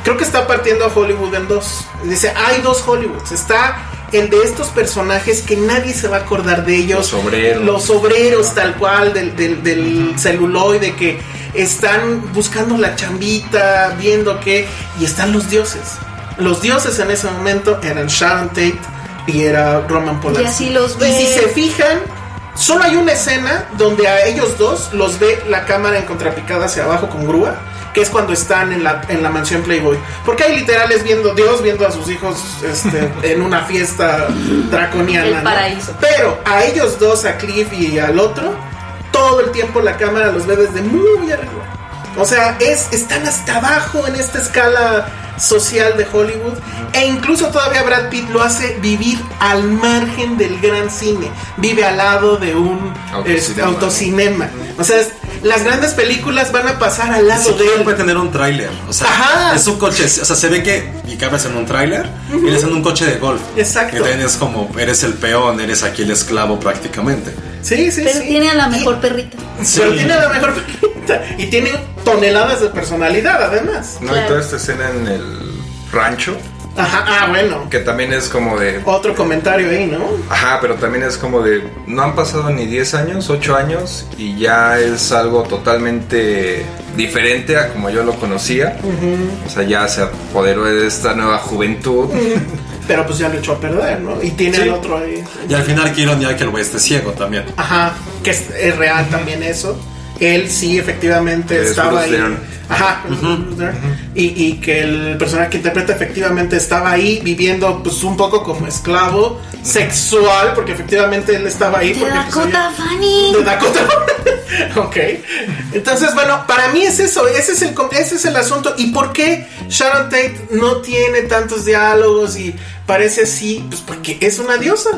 creo que está partiendo a Hollywood en dos. Dice, hay dos Hollywoods. Está el de estos personajes que nadie se va a acordar de ellos. Los obreros. Los obreros, tal cual, del, del, del celuloide, que están buscando la chambita, viendo qué, y están los dioses. Los dioses en ese momento eran Sharon Tate y era Roman Polanski. Y así los Y si se fijan, solo hay una escena donde a ellos dos los ve la cámara en contrapicada hacia abajo con grúa, que es cuando están en la, en la mansión Playboy. Porque hay literales viendo Dios viendo a sus hijos este, en una fiesta draconiana. El ¿no? paraíso. Pero a ellos dos, a Cliff y al otro, todo el tiempo la cámara los ve desde muy arriba. O sea, es, están hasta abajo en esta escala social de Hollywood. E incluso todavía Brad Pitt lo hace vivir al margen del gran cine. Vive al lado de un Autocinema. este, autocinema. O sea, es- las grandes películas van a pasar al lado de él. puede tener un tráiler. O sea, Ajá. es un coche. O sea, se ve que y cabes en un tráiler y él es en un coche de golf. Exacto. Que también es como, eres el peón, eres aquí el esclavo prácticamente. Sí, sí, Pero sí. tiene a la Y- mejor perrita. Pero tiene la mejor película. Y tiene toneladas de personalidad, además. No, Claro. y toda esta escena en el rancho, Ajá, ah, bueno. que también es como de... Otro comentario ahí, ¿no? Ajá, pero también es como de... No han pasado ni 10 años, 8 años, y ya es algo totalmente diferente a como yo lo conocía. O sea, ya se apoderó de esta nueva juventud. Pero pues ya lo echó a perder, ¿no? Y tiene Sí. al otro ahí. Y al final, qué ironía que el güey esté ciego también. Ajá, que es, es real también eso. Él sí, efectivamente, Es estaba Bruce ahí. Dern. Ajá, Bruce Dern. y, y que el personaje que interpreta efectivamente estaba ahí viviendo pues un poco como esclavo sexual, porque efectivamente él estaba ahí. De porque, pues, Dakota de Dakota. ok. Entonces, bueno, para mí es eso, ese es el com- ese es el asunto. ¿Y por qué Sharon Tate no tiene tantos diálogos y parece así? Pues porque es una diosa.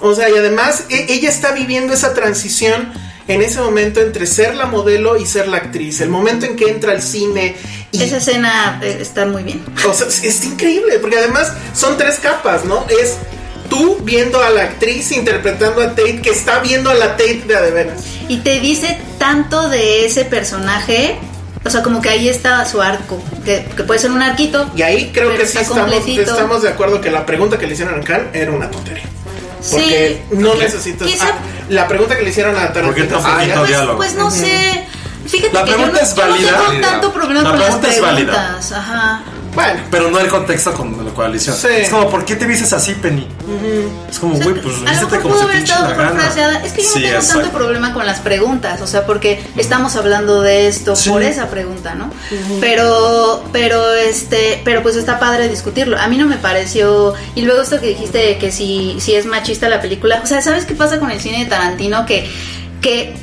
O sea, y además e- ella está viviendo esa transición en ese momento entre ser la modelo y ser la actriz. El momento en que entra al cine y Esa escena eh, está muy bien. o sea, es- increíble, porque además son tres capas, ¿no? Es tú viendo a la actriz interpretando a Tate que está viendo a la Tate de a de veras. Y te dice tanto de ese personaje. O sea, como que ahí está su arco. Que, que puede ser un arquito. Y ahí creo que sí estamos, estamos de acuerdo que la pregunta que le hicieron a Khan era una tontería. Porque Sí. no necesitas. Quizá- ah, la pregunta que le hicieron a ¿Por qué Tarantino. tan poquito Ah, Pues, diálogo? pues no sé. Fíjate La que yo no, pregunta es yo no válida. tengo tanto problema La con las pregunta es válida. preguntas. Ajá. Bueno, Pero no el contexto con la coalición. Sí. Es como, ¿por qué te vistes así, Penny? Es como, O sea, güey, pues vístete como pudo se haber pinche estado la gana. Es que yo no Sí, tengo exacto. tanto problema con las preguntas, o sea, porque estamos hablando de esto Sí. por esa pregunta, ¿no? Pero, pero este, pero pues está padre discutirlo. A mí no me pareció. Y luego esto que dijiste de que si, si es machista la película. O sea, ¿sabes qué pasa con el cine de Tarantino? Que, que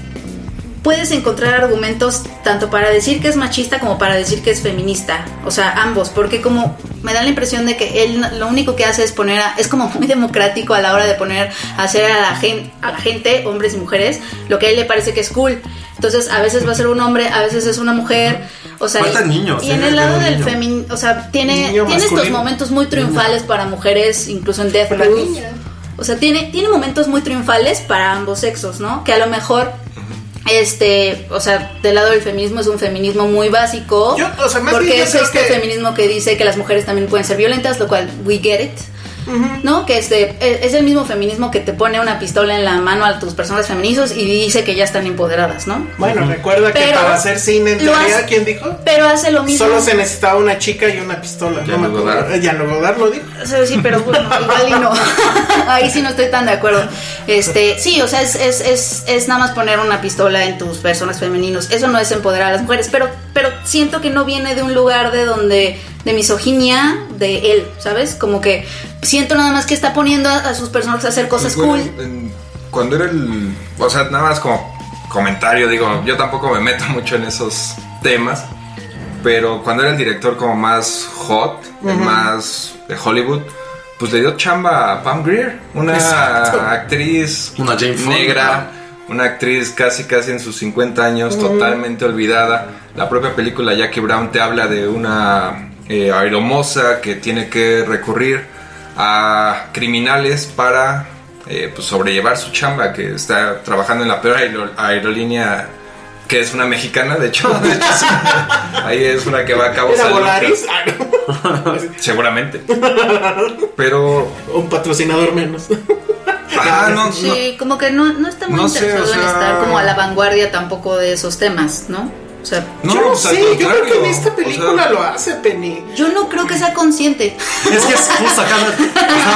puedes encontrar argumentos tanto para decir que es machista como para decir que es feminista. O sea, ambos, porque como me da la impresión de que él lo único que hace es poner, a- es como muy democrático a la hora de poner, a hacer a la, gen- a la gente, hombres y mujeres, lo que a él le parece que es cool. Entonces, a veces va a ser un hombre, a veces es una mujer. O sea, Faltan y- niños, Y en tiene el lado del feminismo, o sea, tiene, tiene estos momentos muy triunfales para mujeres, incluso en Death. O sea, tiene, tiene momentos muy triunfales para ambos sexos, ¿no? Que a lo mejor, este, o sea, del lado del feminismo es un feminismo muy básico. Yo, o sea, más porque bien yo es creo este que- feminismo que dice que las mujeres también pueden ser violentas, lo cual we get it. ¿No? Que este, es es el mismo feminismo que te pone una pistola en la mano a tus personas feminizos y dice que ya están empoderadas, ¿no? Bueno, recuerda que Pero para hacer cine en lo teoría, hace- ¿quién dijo? Pero hace lo mismo. Solo se necesitaba una chica y una pistola. No me Jean-Luc acuerdo. Godard. Eh, Jean-Luc Godard lo dijo. Sí, pero bueno, igual y no. Ahí sí no estoy tan de acuerdo. Este, sí, o sea, es, es, es, es nada más poner una pistola en tus personas femeninos. Eso no es empoderar a las mujeres, pero, pero siento que no viene de un lugar de donde, de misoginia de él, ¿sabes? Como que siento nada más que está poniendo a, a sus personajes a hacer cosas Pues, cool. en- cuando era el. O sea, nada más como comentario, digo, yo tampoco me meto mucho en esos temas. Pero cuando era el director como más hot, el más de Hollywood, pues le dio chamba a Pam Grier, una Exacto. actriz Una Jane Fonda. negra, una actriz casi casi en sus 50 años, totalmente olvidada. La propia película Jackie Brown te habla de una eh, aeromoza que tiene que recurrir a criminales para eh, pues, sobrellevar su chamba, que está trabajando en la peor aero- aerolínea que es una mexicana, de hecho. de hecho, sí. ahí es una que va a Cabo ¿Era San Lucas. Volaris? Ah. Seguramente. Pero. Un patrocinador menos. Ah, no, no. Sí, como que no, no está muy No sé, interesado o sea- en estar como a la vanguardia tampoco de esos temas, ¿no? O sea, No, yo no pues, sé, yo creo que en esta o película sea- lo hace Penny. yo no creo que sea consciente. Es que es justo acá.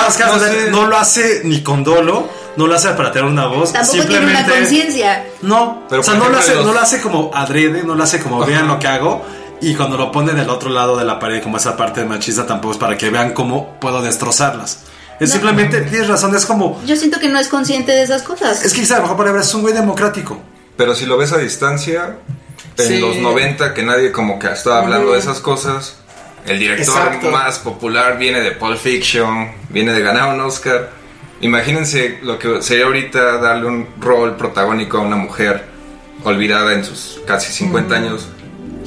es que, No sé. no lo hace ni con dolo, no lo hace para tener una voz. Tampoco tiene una conciencia. No, Pero, o sea, no lo, hace, los- no lo hace como adrede, no lo hace como Ajá. vean lo que hago. Y cuando lo pone del otro lado de la pared, como esa parte machista, tampoco es para que vean cómo puedo destrozarlas. Es No. simplemente, tienes razón, es como. Yo siento que no es consciente de esas cosas. Es que quizá a lo mejor es un güey democrático. Pero si lo ves a distancia, en Sí. los 90 que nadie como que estaba hablando de esas cosas, el director Exacto. más popular viene de Pulp Fiction, viene de ganar un Oscar. Imagínense lo que sería ahorita darle un rol protagónico a una mujer olvidada en sus casi 50 años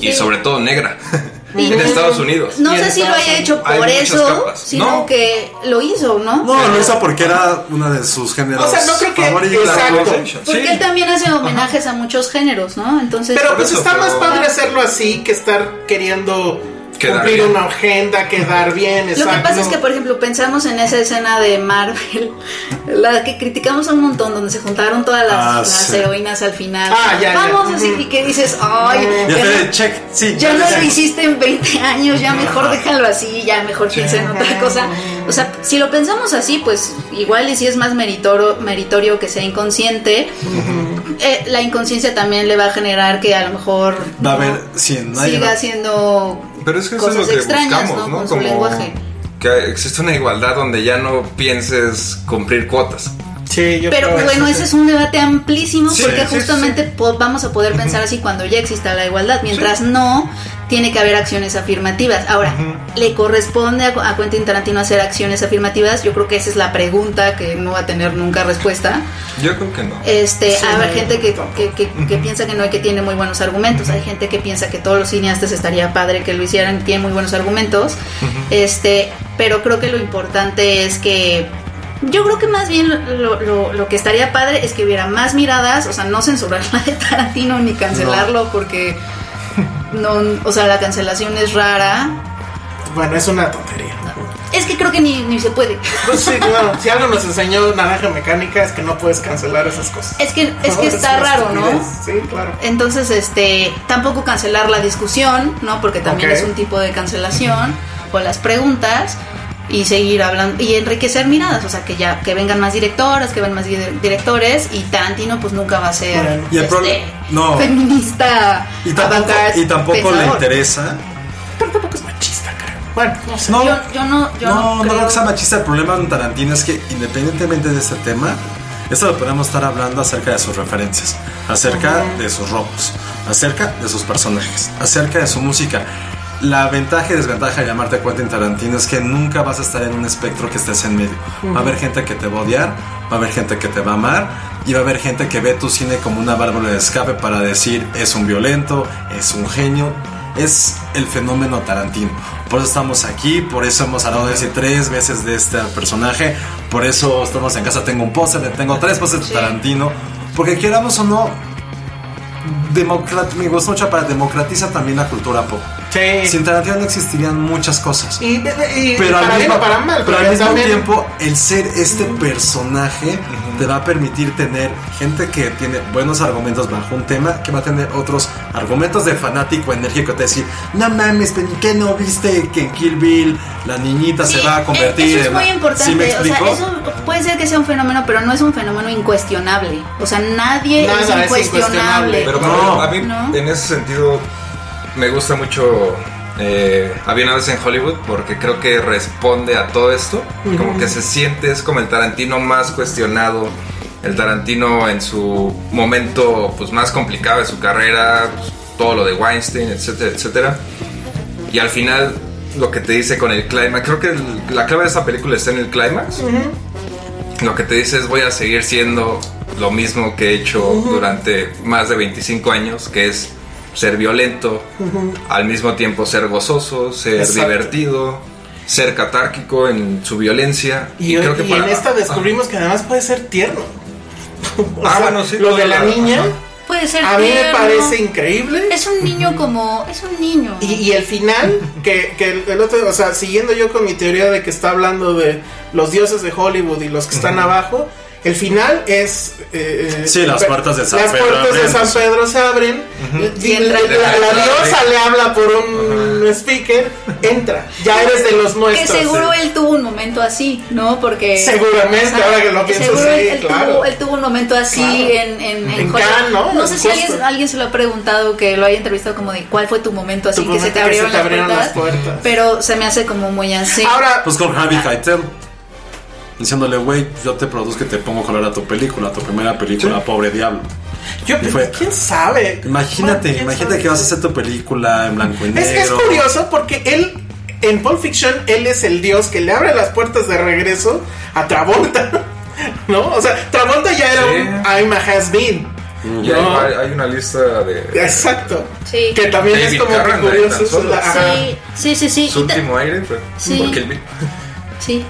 y sobre todo negra Y- en Estados Unidos. No sé si lo haya hecho por eso, sino No. que lo hizo, ¿no? No, lo hizo porque era uno de sus géneros O sea, no creo que- exacto. Porque Sí. él también hace homenajes a muchos géneros, ¿no? Entonces, Pero pues eso, está más padre hacerlo así que estar queriendo cumplir bien. una agenda, quedar bien, Lo exacto. que pasa es que, por ejemplo, pensamos en esa escena de Marvel, la que criticamos un montón, donde se juntaron todas las, Ah, las sí. heroínas al final. Ah, ya, ya. Vamos, así, Ujú. y que dices, ay, Ya ya, no- check, sí. ya no ya. lo hiciste en 20 años, ya mejor déjalo así, ya mejor piensa en otra cosa. O sea, si lo pensamos así, pues igual y si es más meritorio, meritorio que sea inconsciente, eh, la inconsciencia también le va a generar que a lo mejor Va a haber, siga haciendo Pero es que eso es lo que extrañas, buscamos, ¿no? ¿no? Con su Como lenguaje. que existe una igualdad donde ya no pienses cumplir cuotas. Sí, yo Pero creo bueno, eso, ese sí. es un debate amplísimo Sí, porque sí, justamente vamos a poder pensar así cuando ya exista la igualdad. Mientras no, tiene que haber acciones afirmativas. Ahora, ¿le corresponde a, a Quentin Tarantino hacer acciones afirmativas? Yo creo que esa es la pregunta que no va a tener nunca respuesta. Yo creo que no. Este, Sí, a ver, no, gente que, que, que- que piensa que no y que tiene muy buenos argumentos. Hay gente que piensa que todos los cineastas estaría padre que lo hicieran y tiene muy buenos argumentos. Este, pero creo que lo importante es que. Yo creo que más bien lo, lo- lo que estaría padre es que hubiera más miradas, o sea, no censurar la de Tarantino ni cancelarlo porque no, o sea, la cancelación es rara. Bueno, es una tontería. Es que creo que ni, ni se puede. Pues sí, claro, si algo nos enseñó Naranja Mecánica es que no puedes cancelar esas cosas. Es que, es que está raro, ¿no? Sí, claro. Entonces, este, tampoco cancelar la discusión, ¿no? Porque también es un tipo de cancelación, o las preguntas, y seguir hablando, y enriquecer miradas, o sea, que ya, que vengan más directoras, que vengan más di- directores, y Tarantino pues nunca va a ser Bueno. Y el este, no. feminista, Y tampoco, avant-garde, y tampoco le interesa. Pero tampoco es machista, creo. Bueno, no sé. No, Yo, yo no, yo no, no, no creo- creo que sea machista. El problema con Tarantino es que independientemente de este tema, esto lo podemos estar hablando acerca de sus referencias, acerca de sus robos, acerca de sus personajes, acerca de su música. La ventaja y desventaja de llamarte Quentin Tarantino es que nunca vas a estar en un espectro que estés en medio. Va a haber gente que te va a odiar, va a haber gente que te va a amar y va a haber gente que ve tu cine como una válvula de escape para decir es un violento, es un genio, es el fenómeno Tarantino. Por eso estamos aquí, por eso hemos hablado de ese tres veces de este personaje, por eso estamos en casa, tengo un póster, tengo tres pósters de Tarantino, porque queramos o no, democrat- me gusta mucho para democratiza también la cultura pop. Sí. Sin Tarantino no existirían muchas cosas. Y, y- Pero para al, mismo, para mal, pero al mismo también- tiempo, el ser este personaje te va a permitir tener gente que tiene buenos argumentos bajo un tema, que va a tener otros argumentos de fanático enérgico. Te va a decir, no mames, pero ¿qué no viste que en Kill Bill la niñita se va a convertir Eso es en muy la-" importante. ¿Sí me o sea, eso puede ser que sea un fenómeno, pero no es un fenómeno incuestionable. O sea, nadie Nada es es incuestionable. incuestionable. Pero No. a mí, No. en ese sentido, me gusta mucho eh, Había una vez en Hollywood porque creo que responde a todo esto. Como que se siente, es como el Tarantino más cuestionado. El Tarantino en su momento pues, más complicado de su carrera, pues, todo lo de Weinstein, etcétera, etcétera. Y al final, lo que te dice con el clímax, creo que el- la clave de esta película está en el clímax. Lo que te dice es voy a seguir siendo lo mismo que he hecho durante más de 25 años, que es ser violento, al mismo tiempo ser gozoso, ser Exacto. divertido, ser catárquico en su violencia. Y, creo que y para- en esta descubrimos que además puede ser tierno. O Ah, sea, bueno, sí, Lo de la la- niña, ajá. puede ser A mí me parece increíble. Es un niño como. Es un niño. Y, y el final, que, que el, el otro, o sea, siguiendo yo con mi teoría de que está hablando de los dioses de Hollywood y los que están abajo, el final es... eh, Sí, las eh, puertas de San Las Pedro puertas de. San Pedro se abren, y Y entra la, la- la diosa le habla por un speaker, entra, ya eres de los que nuestros. seguro sí. él tuvo un momento así, ¿no? Porque. Seguramente, ahora que lo pienso, seguro sí, él, él claro. tuvo, él tuvo un momento así Claro. en, en, En Hollywood. Cannes, ¿no? No sé si alguien, alguien se lo ha preguntado, que lo haya entrevistado como de cuál fue tu momento así, Tu que se momento te que abrieron, se te las, abrieron puertas, las puertas. Pero se me hace como muy así. Ahora, Pues con Harvey Keitel. Diciéndole, güey, yo te produzco y te pongo color a tu película, a tu primera película, pobre diablo. yo, fue- ¿quién sabe? Imagínate, ¿Quién imagínate sabe? que vas a hacer tu película en blanco y Es, negro. es curioso porque él, en Pulp Fiction, él es el dios que le abre las puertas de regreso a Travolta. ¿No? O sea, Travolta ya era Sí. un I'm a has been. Y hay, No. hay- hay una lista de. Exacto. Sí. Que también David es como que Carradine, curioso. Sí, sí, sí, sí. Su último aire fue Sí. por Kill Bill. Sí.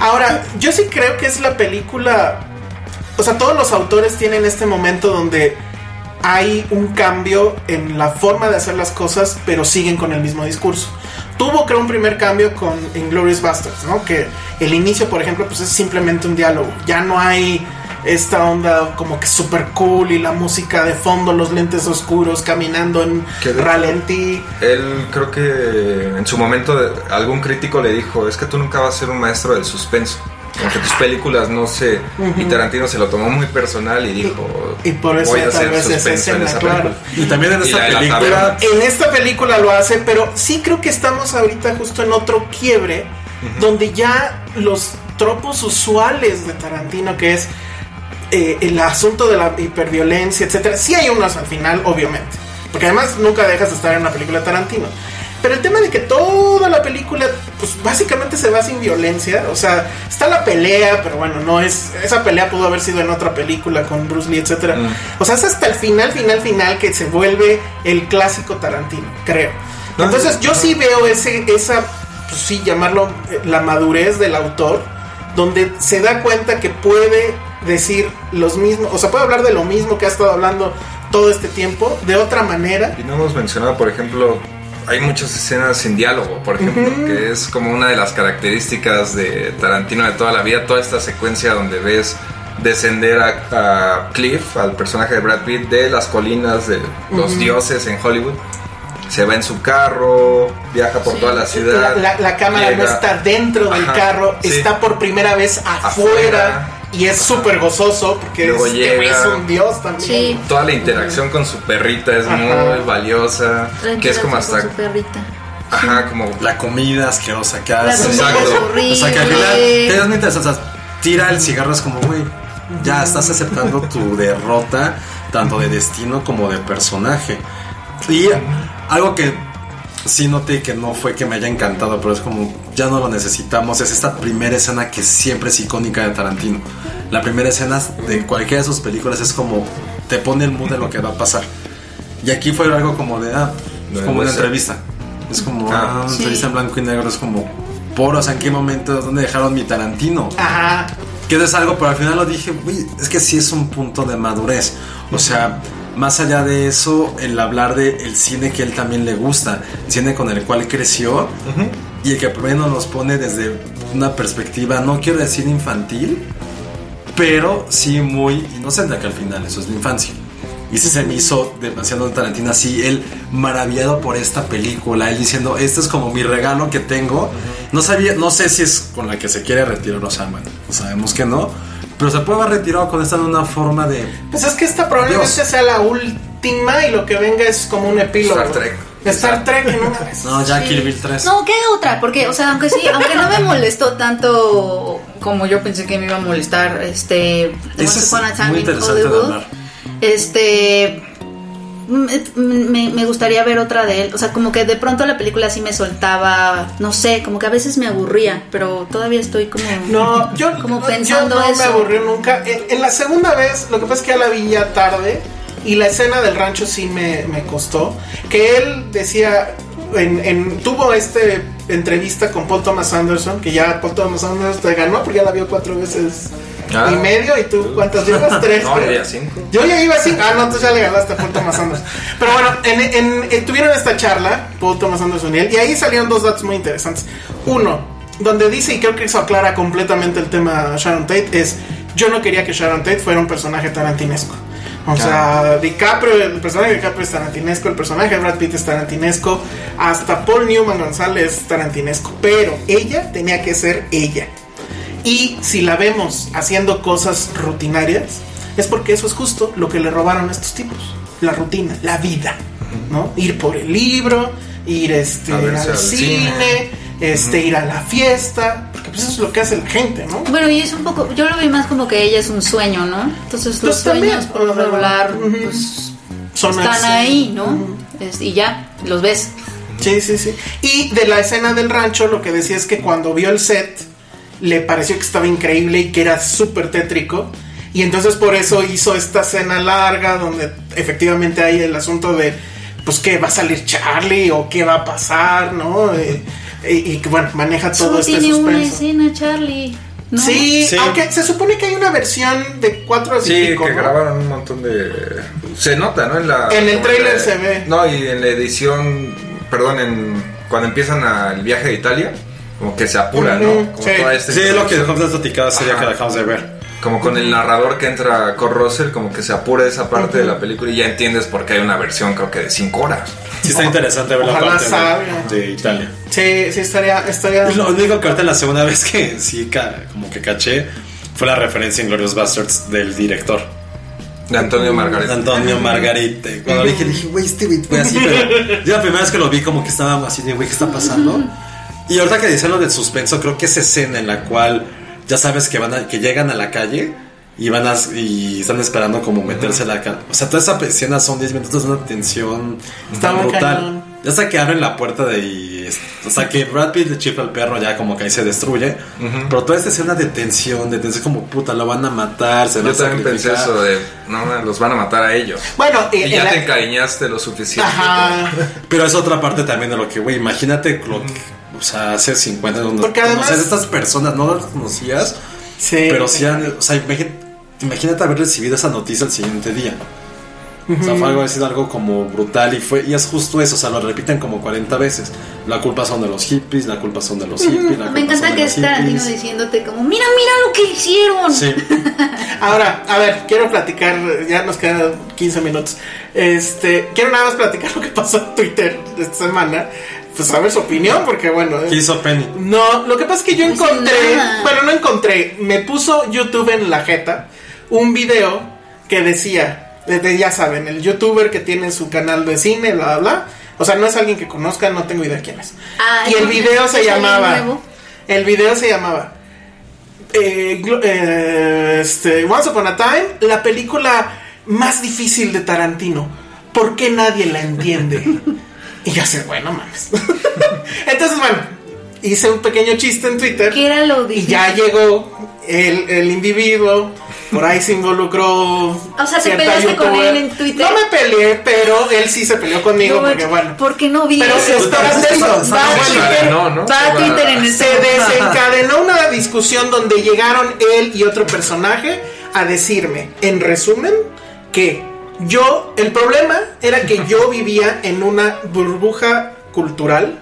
Ahora, yo sí creo que es la película. O sea, todos los autores tienen este momento donde hay un cambio en la forma de hacer las cosas, pero siguen con el mismo discurso. Tuvo, creo, un primer cambio con Inglorious Bastards, ¿no? Que el inicio, por ejemplo, pues es simplemente un diálogo. Ya no hay esta onda como que super cool y la música de fondo, los lentes oscuros caminando en ralentí. Él creo que en su momento algún crítico le dijo, es que tú nunca vas a ser un maestro del suspenso. Aunque tus películas no sé, y Tarantino se lo tomó muy personal y dijo, Y por eso voy a tal hacer vez esa suspenso en escena, esa claro. película. Y también en Y esta película. En esta película lo hace, pero sí creo que estamos ahorita justo en otro quiebre donde ya los tropos usuales de Tarantino, que es eh, el asunto de la hiperviolencia, etcétera, sí hay unos al final, obviamente, porque además nunca dejas de estar en una película de Tarantino. Pero el tema de que toda la película, pues básicamente se va sin violencia. O sea, está la pelea, pero bueno, no es. Esa pelea pudo haber sido en otra película con Bruce Lee, etcétera. O sea, es hasta el final, final, final que se vuelve el clásico Tarantino, creo. No, Entonces, no, yo no. sí veo ese, esa, pues sí, llamarlo eh, la madurez del autor, donde se da cuenta que puede decir los mismos, o sea, puede hablar de lo mismo que ha estado hablando todo este tiempo, de otra manera. Y no hemos mencionado, por ejemplo, hay muchas escenas sin diálogo, por ejemplo, que es como una de las características de Tarantino de toda la vida, toda esta secuencia donde ves descender a, a Cliff, al personaje de Brad Pitt, de las colinas de los dioses en Hollywood. Se va en su carro, viaja por toda la ciudad. La, la- la cámara no está dentro del Ajá, carro, sí. está por primera vez afuera, Afuera. Y es súper gozoso porque Luego es, un dios también. Sí. Toda la interacción con su perrita es Ajá. muy valiosa, que es como hasta... Con su perrita. Ajá, como... La comida asquerosa que La hace. Exacto. O sea que al final te das muy interesante. O sea, tira el cigarro, es como, güey, ya estás aceptando tu derrota, tanto de destino como de personaje. Y algo que sí noté que no fue que me haya encantado, pero es como, ya no lo necesitamos, es esta primera escena que siempre es icónica de Tarantino. La primera escena de cualquiera de sus películas es como, te pone el mood de lo que va a pasar. Y aquí fue algo como de, ah, es No, como una entrevista. Es como, Ah, ah, una sí. entrevista en blanco y negro, es como, por, o sea, ¿en qué momento, dónde dejaron mi Tarantino? Ajá. Que es algo, pero al final lo dije, "Uy, es que sí es un punto de madurez. O sea, más allá de eso, el hablar de el cine que él también le gusta, cine con el cual creció y el que primero nos pone desde una perspectiva, no quiero decir infantil, pero sí muy inocente, que al final eso es la infancia. Y sí se me hizo demasiado Tarantino así, él maravillado por esta película, él diciendo, este es como mi regalo que tengo. No sabía, no sé si es con la que se quiere retirar, o sea, bueno, sabemos que no, pero se puede haber retirado con esta en una forma de... Pues es que esta probablemente Dios. sea la última y lo que venga es como un epílogo. Star Trek. Star Trek en una vez. No, ya Sí. Kill Bill 3. No, ¿qué otra? Porque, o sea, aunque sí, aunque no me molestó tanto como yo pensé que me iba a molestar, este, Eso es muy in interesante de hablar. este, me, me- me gustaría ver otra de él, o sea, como que de pronto la película sí me soltaba, no sé, como que a veces me aburría, pero todavía estoy como, No, yo, como no, pensando yo no eso. me aburrió nunca. En, en la segunda vez, lo que pasa es que ya la vi ya tarde y la escena del rancho sí me, me costó. Que él decía, en, en- tuvo este entrevista con Paul Thomas Anderson, que ya Paul Thomas Anderson te ganó porque ya la vio cuatro veces Ah. y medio. ¿Y tú cuántas llevas? Tres. No, ya cinco. Yo ya iba así. Ah, no, entonces ya le ganaste a Paul Thomas Anderson. Pero bueno, en, en- en- tuvieron esta charla, Paul Thomas Anderson y él, y ahí salieron dos datos muy interesantes. Uno, donde dice, y creo que eso aclara completamente el tema Sharon Tate, es: Yo no quería que Sharon Tate fuera un personaje tarantinesco. O sea, DiCaprio, el personaje de DiCaprio es tarantinesco, el personaje de Brad Pitt es tarantinesco, hasta Paul Newman González es tarantinesco, pero ella tenía que ser ella. Y si la vemos haciendo cosas rutinarias, es porque eso es justo lo que le robaron a estos tipos. La rutina, la vida. ¿no? Ir por el libro, ir este, al cine, cine. este, ir a la fiesta. Porque pues eso es lo que hace la gente, ¿no? Bueno, y es un poco, yo lo vi más como que ella es un sueño, ¿no? Entonces los Pues también, sueños por lo regular pues, Son están así. ahí, ¿no? Es- y ya, los ves. Sí, sí, sí. Y de la escena del rancho, lo que decía es que cuando vio el set, le pareció que estaba increíble y que era súper tétrico. Y entonces por eso hizo esta escena larga donde efectivamente hay el asunto de, pues, ¿qué va a salir Charlie o qué va a pasar, no? Eh, y, que, bueno, maneja todo Solo este tiene una suspenso. escena, Charlie. ¿no? Sí, Sí. aunque se supone que hay una versión de cuatro y Sí, pico, que ¿no? grabaron un montón de. Se nota, ¿no? En, la, En el como tráiler la- se ve. No, y en la edición. Perdón, en, cuando empiezan a- el viaje de Italia, como que se apura, ¿no? Como sí. toda esta Sí, es lo que de platicar sería Ajá. que dejamos de ver. Como con el narrador que entra Kurt Russell, como que se apura esa parte de la película y ya entiendes por qué hay una versión, creo que de 5 horas. Sí está interesante ver la parte de, de Italia. Sí, sí, estaría... estaría... Lo único que ahorita la segunda vez que sí como que caché fue la referencia en Glorious Bastards del director. De Antonio Margarita. Antonio Margarite. Cuando lo dije, dije, güey, este güey fue así, pero yo la primera vez que lo vi como que estaba así de, güey, ¿qué está pasando? Y ahorita que dice lo del suspenso, creo que esa escena en la cual ya sabes que van a, que llegan a la calle y van a, y están esperando como meterse a la calle. O sea, toda esa escena son 10 minutos de una tensión Está muy brutal. cañón. Ya hasta que abren la puerta de y, o sea que Brad Pitt le chifla al perro ya como que ahí se destruye. Pero toda esta escena de tensión, de tensión como puta, lo van a matar, se Yo van a también pensé eso de, no, los van a matar a ellos. Bueno, y, ya la- te encariñaste lo suficiente. Ajá. Pero es otra parte también de lo que, güey, imagínate lo que, o sea, hace 50 años Porque además- a estas personas, no las conocías, Sí. pero sí, han- o sea, imagínate, imagínate haber recibido esa noticia el siguiente día. O sea, fue algo, ha sido algo como brutal y fue y es justo eso, o sea, lo repiten como 40 veces. La culpa son de los hippies, la culpa son de los hippies, la culpa Me encanta son de que los es Tarantino hippies. diciéndote como, mira, mira lo que hicieron. Sí, Ahora, a ver, quiero platicar, ya nos quedan 15 minutos. Este, quiero nada más platicar lo que pasó en Twitter esta semana. Pues a ver su opinión, porque bueno. ¿qué hizo Penny? No, lo que pasa es que yo No hizo encontré, bueno, no encontré, me puso YouTube en la jeta un video que decía, de- de- ya saben, el youtuber que tiene su canal de cine, bla, bla, bla. O sea, no es alguien que conozca, no tengo idea quién es. Ah, y el ¿es- video se llamaba, el video se llamaba, eh, glo- eh, este, Once Upon a Time, la película más difícil de Tarantino. ¿Por qué nadie la entiende? y yo sé, bueno, mames. Entonces, bueno, hice un pequeño chiste en Twitter. ¿Qué era lo Y difícil? ya llegó el, el individuo, por ahí se involucró. O sea, ¿te peleaste con él en Twitter? No me peleé, pero él sí se peleó conmigo No, porque, bueno. ¿Por qué no vi Pero eso? espérate, Va a Se Twitter, encadenó, ¿no? va a Twitter en el Se desencadenó una discusión donde llegaron él y otro personaje a decirme, en resumen, que yo, el problema era que yo vivía en una burbuja cultural,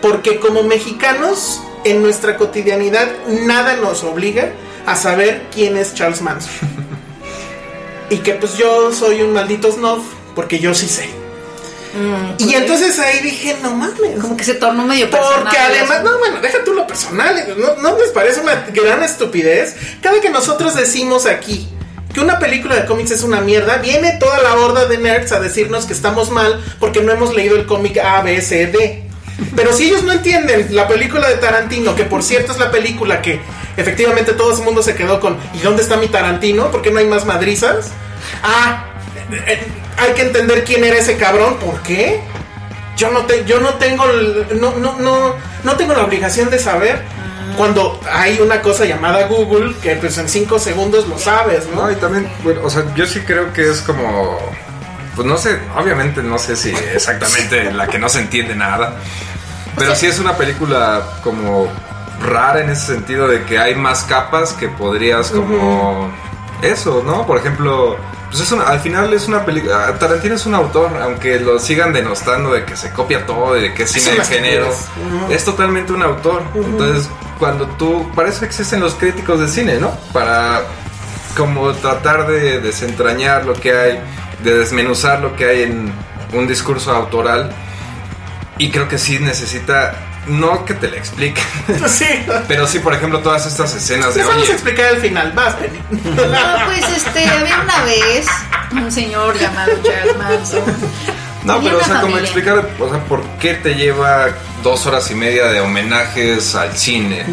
porque como mexicanos, en nuestra cotidianidad, nada nos obliga a saber quién es Charles Manson. Y que pues yo soy un maldito snob, porque yo sí sé. Y entonces ahí dije, no mames. Como que se tornó medio personal. Porque además, no, bueno, deja tú lo personal. ¿no, ¿No les parece una gran estupidez? Cada que nosotros decimos aquí que una película de cómics es una mierda, viene toda la horda de nerds a decirnos que estamos mal porque no hemos leído el cómic A, B, C, D. Pero si ellos no entienden la película de Tarantino, que por cierto es la película que efectivamente todo el mundo se quedó con ¿y dónde está mi Tarantino? ¿Por qué no hay más madrizas? Ah, eh, eh, hay que entender quién era ese cabrón, ¿por qué? Yo no te, yo no tengo no, no, no, no tengo la obligación de saber cuando hay una cosa llamada Google que pues en cinco segundos lo sabes, ¿no? No, y también, bueno, o sea, yo sí creo que es como. Pues no sé, obviamente no sé si exactamente la que no se entiende nada. Pero sí es una película como rara en ese sentido de que hay más capas que podrías como eso, ¿no? Por ejemplo, pues es una- al final es una película. Tarantino es un autor, aunque lo sigan denostando de que se copia todo de que es cine de género. Es totalmente un autor. Entonces, cuando tú. Para eso existen los críticos de cine, ¿no? Para como tratar de desentrañar lo que hay, de desmenuzar lo que hay en un discurso autoral. Y creo que sí necesita. No que te lo explique. Sí. Pero sí, por ejemplo, todas estas escenas de Les vamos a explicar el final. Vas, Penny. No, pues este, había una vez un señor llamado Charles Manson. No, pero o sea, como explicar, o sea, por qué te lleva dos horas y media de homenajes al cine,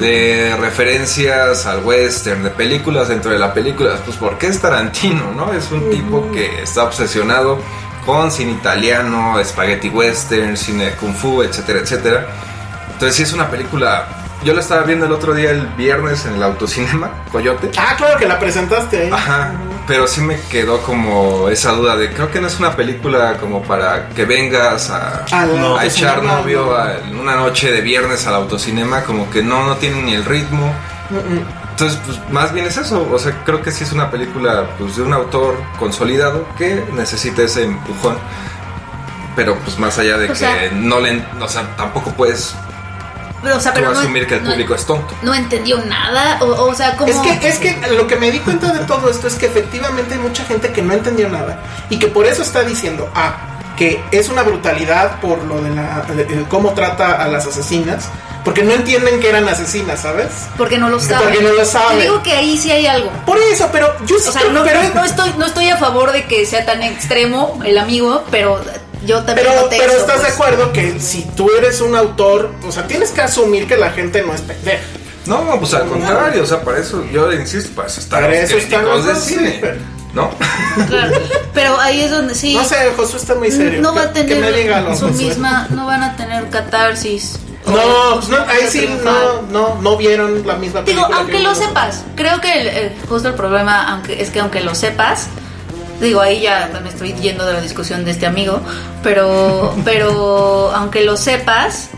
de referencias al western, de películas dentro de la película, pues porque es Tarantino, ¿no? Es un tipo que está obsesionado con cine italiano, spaghetti western, cine kung fu, etcétera, etcétera. Entonces sí es una película. Yo la estaba viendo el otro día, el viernes, en el autocinema, Coyote. Ah, claro que la presentaste. ¿eh? Ajá, pero sí me quedó como esa duda de creo que no es una película como para que vengas a, echar no. novio a- en una noche de viernes al autocinema, como que no, no tiene ni el ritmo. Entonces, pues más bien es eso, o sea, creo que sí es una película pues, de un autor consolidado que necesita ese empujón. Pero pues más allá de O que sea- no le, o sea, tampoco puedes Pero, o sea, tú pero no, asumir que el no- público es tonto. no entendió nada. O, o sea, como. Es que, es que lo que me di cuenta de todo esto es que efectivamente hay mucha gente que no entendió nada y que por eso está diciendo, ah, que es una brutalidad por lo de, la, de- de cómo trata a las asesinas, porque no entienden que eran asesinas, ¿sabes? Porque no lo saben. Porque no lo saben. Te digo que ahí sí hay algo. Por eso, pero yo sí O sea, creo- no, pero, no estoy, no estoy a favor de que sea tan extremo el amigo, pero yo también pero, noté pero eso, estás de pues. acuerdo que si tú eres un autor, o sea, tienes que asumir que la gente no es pendeja. No, pues al contrario, o sea, para eso, yo insisto, para eso están Para los eso están críticos de sí, cine, pero- ¿no? Claro, pero ahí es donde sí. No sé, Josué está muy serio. No va a Que- que me diga tener su misma, no van a tener catarsis. No, no, ahí sí no, no, no vieron la misma Digo, película. aunque que lo sepas, creo que el- el- justo el problema aunque es que aunque lo sepas, digo, ahí ya me estoy yendo de la discusión de este amigo, pero pero aunque lo sepas,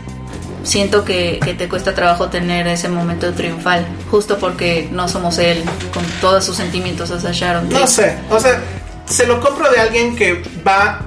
siento que, que te cuesta trabajo tener ese momento triunfal, justo porque no somos él con todos sus sentimientos hacia Sharon. No sé, o sea, se lo compro de alguien que va,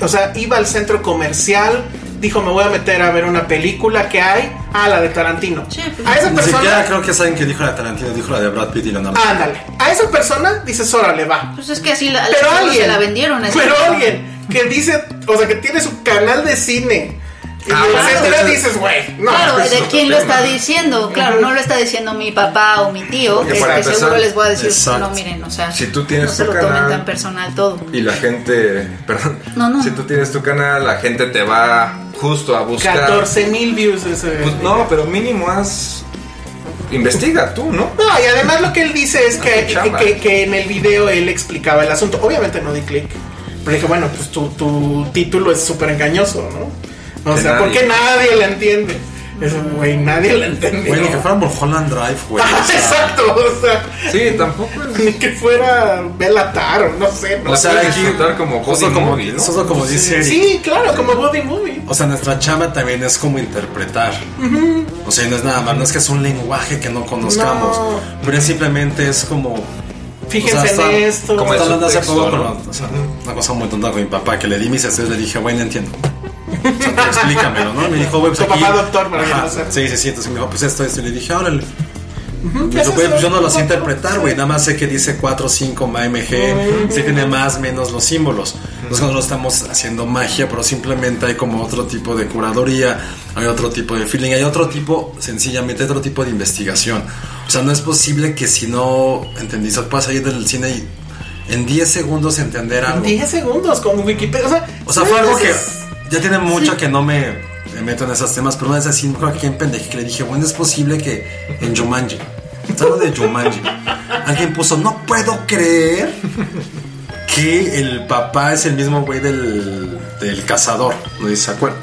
o sea, iba al centro comercial, dijo me voy a meter a ver una película que hay, ah, la de Tarantino. Sí, pues, a esa Ni siquiera persona, creo que saben que dijo la de Tarantino, dijo la de Brad Pitt y Leonardo. ándale, a esa persona dices, órale, va. Pues es que así la, Pero la- alguien, se la vendieron. pero persona. alguien que dice, o sea, que tiene su canal de cine. Y Ah, etcétera, claro. dices, güey, no. Claro, pues, ¿de quién lo está diciendo? Claro, no lo está diciendo mi papá o mi tío, que, para que empezar, seguro les voy a decir, exacto. no, miren, o sea, Si tú tienes no se tu lo tomen canal- tan personal todo. Y la gente, perdón, No, no. si tú tienes tu canal, la gente te va justo a buscar. 14 mil views ese. Pues no, pero mínimo haz. Investiga tú, ¿no? No, y además lo que él dice es que, que en el video él explicaba el asunto. Obviamente no di clic. Pero dije, bueno, pues tu, tu título es súper engañoso, ¿no? O sea, nadie- porque nadie la entiende. Eso, güey, nadie la entiende. Güey, ni que fuera Mulholland Drive, güey. Ah, o sea, exacto, o sea, Sí, tampoco es. ni que fuera Belatar o no sé. No O sea, hay que disfrutar como Body como, movie, ¿no? como dice Eric. Sí, claro, como Body Movie. O sea, nuestra chamba también es como interpretar. O sea, no es nada más, no es que es un lenguaje que no conozcamos. No. Pero es simplemente es como. Fíjense o sea, está- en esto. como el hablando hace poco con ¿no? o sea, una cosa muy tonta con mi papá que le di mis estudios, le dije, güey, no entiendo. Explícamelo, ¿no? Me dijo, güey, pues Tu aquí. papá doctor, para que Ajá, no sepa. Sí, sí, sí. Entonces me dijo, pues esto, esto. Y le dije, órale. Me pues yo no lo sé interpretar, güey. Nada más sé que dice 4, 5, AMG. Sí tiene más, menos los símbolos. Nosotros no estamos haciendo magia, pero simplemente hay como otro tipo de curaduría, hay otro tipo de feeling, hay otro tipo, sencillamente, otro tipo de investigación. O sea, no es posible que si no entendiste, puedas salir del cine y en 10 segundos entender algo. 10 segundos con Wikipedia. O sea, O sea, fue algo que es- ya tiene mucho que no me, me meto en esos temas, pero una vez así, me acuerdo que en pendeje que le dije, bueno, es posible que en Jumanji, algo de Jumanji, alguien puso, no puedo creer que el papá es el mismo güey del, del cazador, no sé si se acuerdan.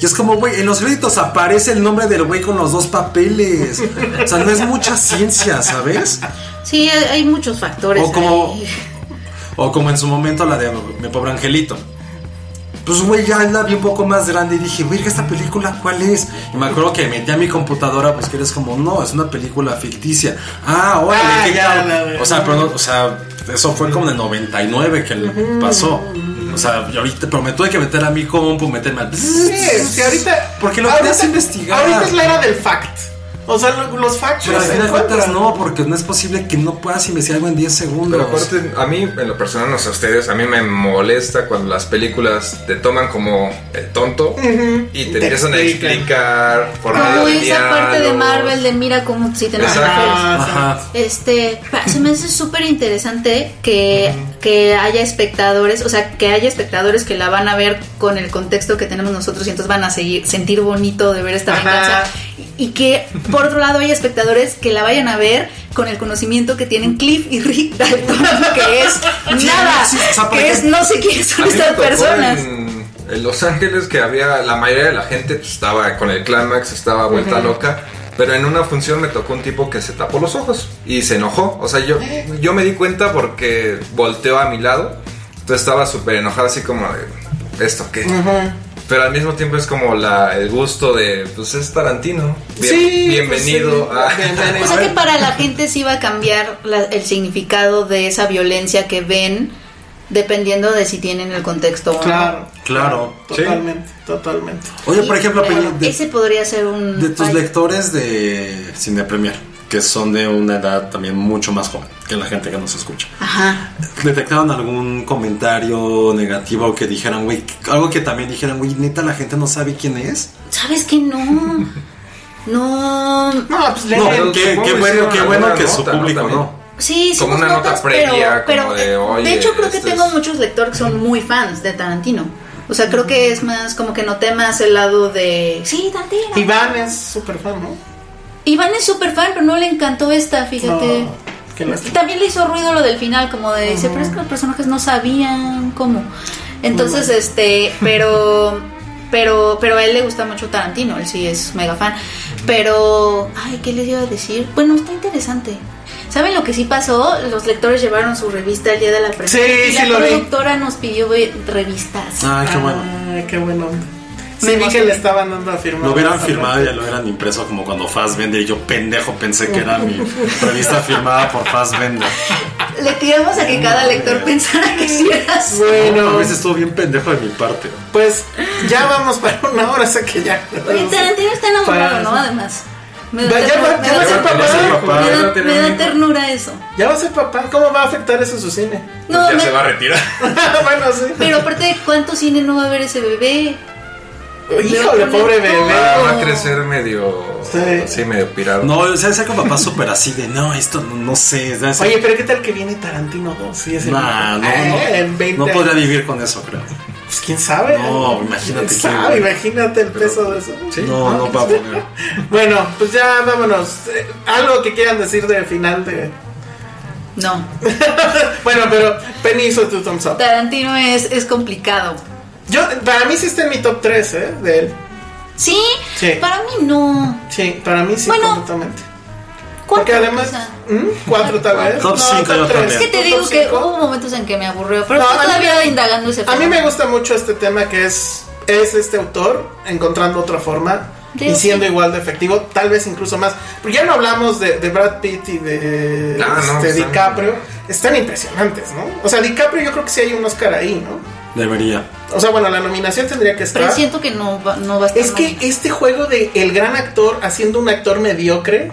Y es como, güey, en los créditos aparece el nombre del güey con los dos papeles. O sea, no es mucha ciencia, ¿sabes? Sí, hay, hay muchos factores. O como, ahí. o como en su momento la de Mi Pobre Angelito. Pues güey, ya la vi un poco más grande y dije, güey, ¿esta película cuál es? Y me acuerdo que metí a mi computadora, pues que eres como, no, es una película ficticia. Ah, órale, Ah, qué ya, cabrón. la, la, O sea, pero no, o sea, eso fue como en el 99 que pasó. O sea, y ahorita, pero me tuve que meter a mi compu, meterme al. Sí, sí, ahorita. Porque lo ahorita- querías investigar. Ahorita es la era del fact. O sea, lo- los facts Pero al final cuentas no, porque no es posible que no puedas investigar algo en 10 segundos. Pero aparte, a mí, en lo personal, no sé a ustedes, a mí me molesta cuando las películas te toman como el tonto y te, Te empiezan a explicar por medio de esa parte de. Marvel de mira cómo si Exacto. Ajá. Este, se me hace súper interesante que, que haya espectadores, o sea, que haya espectadores que la van a ver con el contexto que tenemos nosotros y entonces van a seguir, sentir bonito de ver esta Ajá. venganza. Y, que, por otro lado, haya espectadores que la vayan a ver con el conocimiento que tienen Cliff y Rick Dalton, que es nada, sí, o sea, por que es no sé quiénes son estas personas. En, en Los Ángeles que había, la mayoría de la gente pues, estaba con el clímax, estaba vuelta loca. Pero en una función me tocó un tipo que se tapó los ojos y se enojó. O sea, yo, yo me di cuenta porque volteó a mi lado. Entonces estaba súper enojado, así como de, ¿esto qué? Pero al mismo tiempo es como la, el gusto de, pues es Tarantino. Bien- Sí, bienvenido pues sí, a... O sea que para la gente sí va a cambiar la- el significado de esa violencia que ven dependiendo de si tienen el contexto o no. Claro, Claro. totalmente, totalmente. Oye, por ejemplo, Claro, de, ese podría ser un de tus fallo. lectores de Cine Premier, que son de una edad también mucho más joven que la gente que nos escucha. Ajá. ¿Detectaron algún comentario negativo que dijeran, güey, algo que también dijeran, güey, neta la gente no sabe quién es? ¿Sabes que no? No. No, pues No, leen. qué, qué que bueno, qué bueno que su nota, ¿no? público También. no. Sí, Como una nota previa, pero, como pero, de, eh, "Oye, hecho creo que este tengo es-" muchos lectores que son muy fans de Tarantino. O sea, creo que es más como que noté más el lado de sí. Iván es súper fan, ¿no? Iván es súper fan, pero no le encantó esta, fíjate. No, qué. También le hizo ruido lo del final, como de dice, pero es que los personajes no sabían cómo. Entonces, este, pero, pero, pero a él le gusta mucho Tarantino, él sí es mega fan. Pero, ay, ¿qué les iba a decir? Bueno, está interesante. ¿Saben lo que sí pasó? Los lectores llevaron su revista el día de la presentación. Sí, y sí la lo vi. productora nos pidió revistas. Ay, qué bueno. Ay, qué bueno. Sí, Me vi que le estaban dando a firmar. Lo hubieran firmado y ya lo hubieran impreso como cuando Fassbender y yo pendejo pensé que era mi revista firmada por Fassbender. Le tiramos a que cada lector pensara que sí era Bueno, A veces estuvo bien pendejo de mi parte. pues ya vamos para una hora, sé que ya. Oye, Tarantino está enamorado, ¿no? Además. Me da, ya ternura- va- ya a ser papá. me da- me ternura eso. Ya va a ser papá, ¿cómo va a afectar eso su cine? No, Pues ya me- se va a retirar. bueno, sí. pero aparte, ¿cuánto cine no va a haber ese bebé? Híjole, pobre bebé. Va, va a crecer medio. Sí. Sí, medio pirado. No, o sea, con papá súper así de, no, esto no, no sé. ¿sabes? Oye, pero ¿qué tal que viene Tarantino 2? Sí, es el Nah, no, Eh, no, en 20 no podría vivir con eso, creo. Pues quién sabe. No, imagínate ¿Quién sabe? bueno. Imagínate el peso de eso. Sí. No, no va a poner. Bueno, pues ya vámonos. Eh, Algo que quieran decir del final de. No. bueno, pero Penny hizo tu thumbs up. Tarantino es, es complicado. Yo, para mí sí está en mi top 3, ¿eh? De él. ¿Sí? Sí. Para mí no. Sí, para mí sí, Bueno, completamente. ¿Cuánto Porque además. ¿Mm? Cuatro tal vez. Top cinco yo tres. también. Es que te ¿Top digo que cinco? hubo momentos en que me aburrió, pero No, estoy a mí todavía me- indagando ese A mí me gusta mucho este tema que es, es este autor encontrando otra forma y siendo sí. igual de efectivo, tal vez incluso más. Porque ya no hablamos de, de Brad Pitt y de Ah, no, este, están- DiCaprio. Están impresionantes, ¿no? O sea, DiCaprio yo creo que sí hay un Oscar ahí, ¿no? Debería. O sea, bueno, la nominación tendría que estar. Pero siento que no va, no va a estar Es que nominado. este juego de el gran actor haciendo un actor mediocre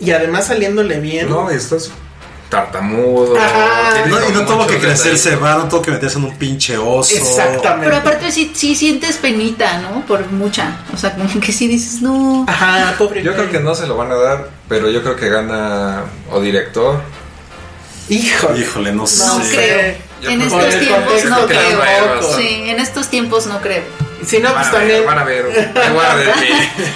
y además saliéndole bien. No, estás tartamudo. Ajá. No, y no tuvo que crecerse, va, no tuvo que meterse en un pinche oso. Exactamente. Pero aparte sí, sí sientes penita, ¿no? Por mucha. O sea, como que sí dices, no. Ajá, pobre. Yo creo que no se lo van a dar, pero yo creo que gana o director. Híjole. Híjole, no, No sé. creo. Yo En creo estos tiempos no creo. Sí, en estos tiempos no creo. Si no, pues también. van a ver.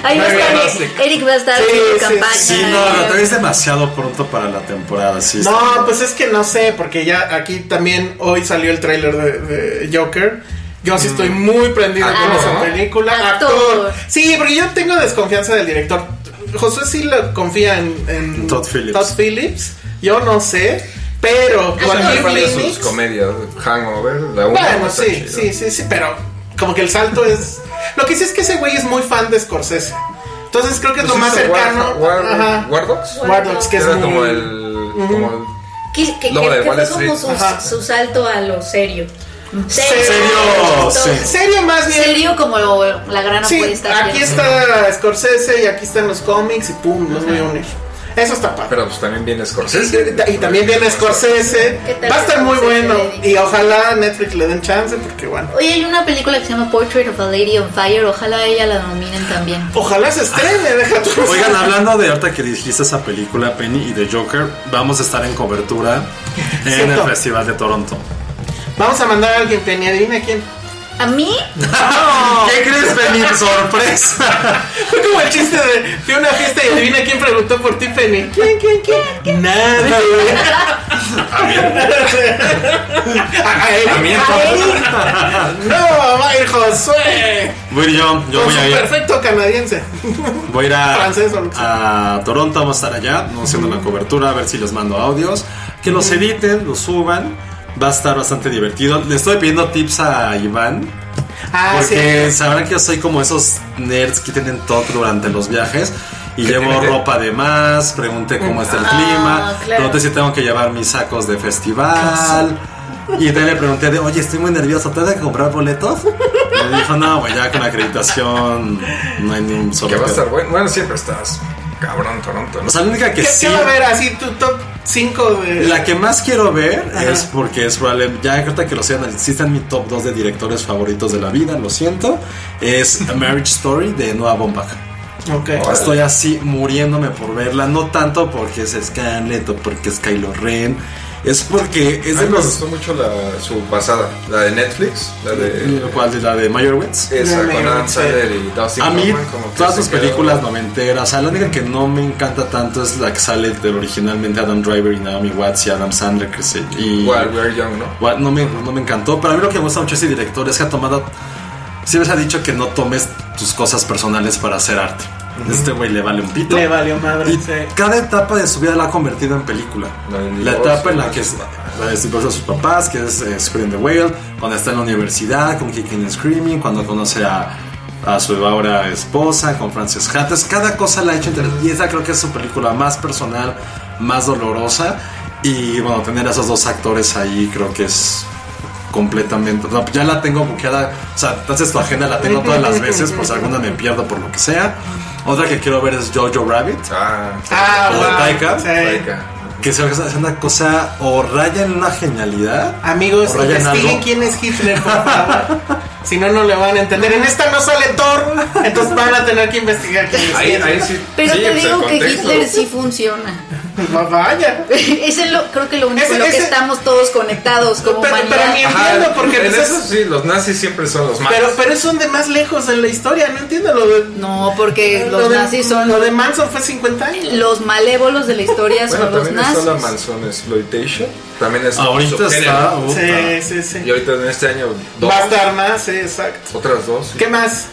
Ahí va a estar Eric, va a estar sí, campaña. Sí, no, no, todavía es demasiado pronto para la temporada, sí. está- No, pues es que no sé, porque ya aquí también hoy salió el tráiler de, de Joker. Yo sí estoy muy prendido con esa película. Actor. Actor. Sí, porque yo tengo desconfianza del director. Josué sí lo confía en, en Todd Phillips. Todd Phillips. Yo no sé, pero Joaquín de sus Phoenix. comedias. Hangover, la una. Bueno, sí, sí, sí, sí, pero como que el salto es. Lo que sí es que ese güey es muy fan de Scorsese. Entonces creo que es Pues lo más cercano. War, War, Ajá. War Dogs. War Dogs, que es muy- como el. Como el Que, que- Lobo que- de que Wall fue Street. como su, salto a lo serio. Serio, Serio, sí. Serio más bien. Serio como la gran Sí, apuesta. aquí está Scorsese y aquí están los cómics y pum, los voy a unir. Eso está padre. Pero pues también viene Scorsese. Y también viene Scorsese. ¿Qué tal Va a estar muy bueno. Y ojalá Netflix le den chance porque bueno. Oye, hay una película que se llama Portrait of a Lady on Fire. Ojalá ella la nominen también. Ojalá se estrene, deja tu Oigan, hablando de ahorita que dijiste esa película Penny y de Joker, vamos a estar en cobertura en el. Festival de Toronto. Vamos a mandar a alguien, Penny, adivina quién. ¿A mí? ¿Qué crees, Penny? Sorpresa. Fue como el chiste de fui a una fiesta y adivina quién preguntó por ti, Penny. ¿Quién, quién, quién? Nadie. A él. A mí entonces. No, va a ir Josué. Voy a ir yo, yo Con voy su a ir. perfecto canadiense. Voy a ir a, Francés a Toronto, vamos a estar allá, no haciendo la cobertura, a ver si les mando audios. Que los editen, los suban. Va a estar bastante divertido. Le estoy pidiendo tips a Iván. Ah, porque sí. sabrán que yo soy como esos nerds que tienen TOC durante los viajes. Y ¿Qué llevo ropa de más, pregunté cómo está el Ah, clima, claro. pregunté si tengo que llevar mis sacos de festival. Y también le pregunté de, oye, estoy muy nervioso, ¿tengo que comprar boletos? Y me dijo, no, güey, ya con acreditación no hay ni un solo Que va a pedo". estar bueno. Bueno, siempre estás. Cabrón, Toronto. ¿no? O sea, la única que ¿Qué, sí. qué va a haber así tu top 5 de. La que más quiero ver Ajá. es porque es probable, ya ahorita que lo sean, sí está en mi top 2 de directores favoritos de la vida, lo siento. Es A Marriage Story de Noah Baumbach. Ok. Estoy así muriéndome por verla, no tanto porque es Scarlett o porque es Kylo Ren, es porque es A de mí me los. gustó mucho la, su pasada, la de Netflix, la de. ¿Cuál? de La de Meyerowitz. Esa, de con Adam Sandler y Dustin A mí, Hoffman, como que todas sus quedó- películas noventeras, o sea, la única que no me encanta tanto es la que sale de originalmente Adam Driver y Naomi Watts y Adam Sandler, que se. Y, Igual, We Are Young, ¿no? No me, no me encantó, pero a mí lo que me gusta mucho ese director es que ha tomado. Siempre se ha dicho que no tomes tus cosas personales para hacer arte. Este güey le vale un pito. Le valió madre. Y sí. cada etapa de su vida la ha convertido en película. La etapa en la que es la de divorcio sus papás, que es eh, Scream the Whale, cuando está en la universidad con Kicking and Screaming, cuando conoce a, a su ahora esposa, con Frances Ha. Entonces, cada cosa la ha hecho interesante. Y esa creo que es su película más personal, más dolorosa. Y bueno, tener a esos dos actores ahí creo que es completamente. no, ya la tengo buqueada. O sea, entonces tu agenda la tengo todas las veces, por si alguna me pierdo por lo que sea. Otra que quiero ver es Jojo Rabbit. Ah, Ah, O wow. Taika. Sí. Taika. Que se es una cosa o raya en una genialidad. Amigos, investiguen quién es Hitler, por favor. si no, no le van a entender. En esta no sale Thor, entonces van a tener que investigar quién es Ahí, Hitler. ahí sí. Pero sí, te pues, digo que. Hitler sí funciona. Va- Vaya. Ese es lo, creo que lo único Ese- en lo que ese- estamos todos conectados como Pero- pero Ajá, Entiendo, porque, en pues, eso es- sí, los nazis siempre son los malos. Pero, pero son de más lejos en la historia, no entiendo lo de. No, porque lo los de- nazis son Lo de Manson fue 50 años. los malévolos de la historia bueno, son los nazis. está la Manson Exploitation. También es Ahorita subgénero. está. Sí, sí, sí. Y ahorita en este año, dos. Va a estar más, sí, exacto. Otras dos. ¿Qué más?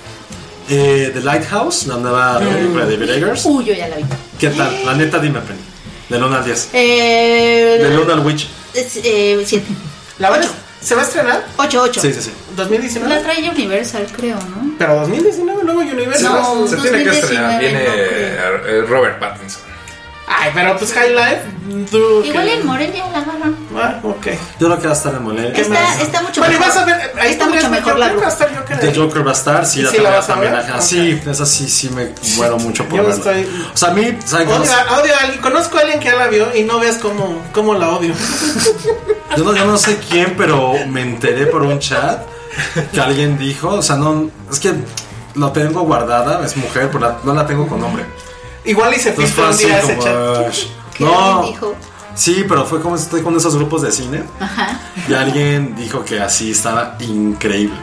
Eh, The Lighthouse, la nueva película de David Eggers. Uy, yo ya la vi. ¿Qué tal? La neta, dime, Penny. De 1 al 10. Eh, De 1 al Witch. es, eh, siete. ¿La ocho? ¿Se va a estrenar? Ocho, ocho. Sí, sí, sí. La ¿2019? trae Universal, creo, ¿no? Pero 2019, luego Se, Universal. No, se tiene que 2019 estrenar. Viene no eh, Robert Pattinson. Ay, pero pues High Life. tú Igual que- en Morelia la agarran. Ah, ok. Yo creo que va a estar en. ¿Qué Está, está mucho Bueno, y mejor. vas a ver. Ahí está mucho mejor la Joker, va a estar Joker The. Joker va a estar, sí, ¿Y la sí la vas a también ver? acá. Ok. Sí, esa sí, sí me muero mucho por Yo verla. estoy- O sea, a mí. Odio, odio a alguien. Conozco a alguien que ya la vio y no veas cómo, cómo la odio. Yo no, yo no sé quién, pero me enteré por un chat que alguien dijo, o sea, no, es que lo tengo guardada, es mujer, pero la- no la tengo con nombre. Igual y se Entonces fue un así día ese como, chat. "Ash". Que no, dijo. sí, pero fue como estoy con esos grupos de cine Ajá. y alguien dijo que así estaba increíble,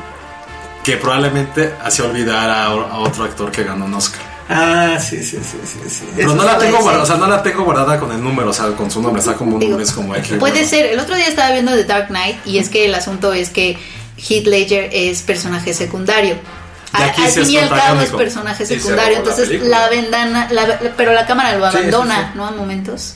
que probablemente hacía olvidar a, a otro actor que ganó un Oscar. Ah, sí, sí, sí, sí. sí. Pero Eso no la tengo guardada, o sea, no la tengo guardada con el número, o sea, con su nombre, está como un es como X. Puede bueno. ser. El otro día estaba viendo The Dark Knight y es que el asunto es que Heath Ledger es personaje secundario. Y Al, aquí al sí fin y al cabo es personaje secundario. la Entonces película. la, ventana, la- pero la cámara lo sí, abandona, sí. ¿no? A momentos.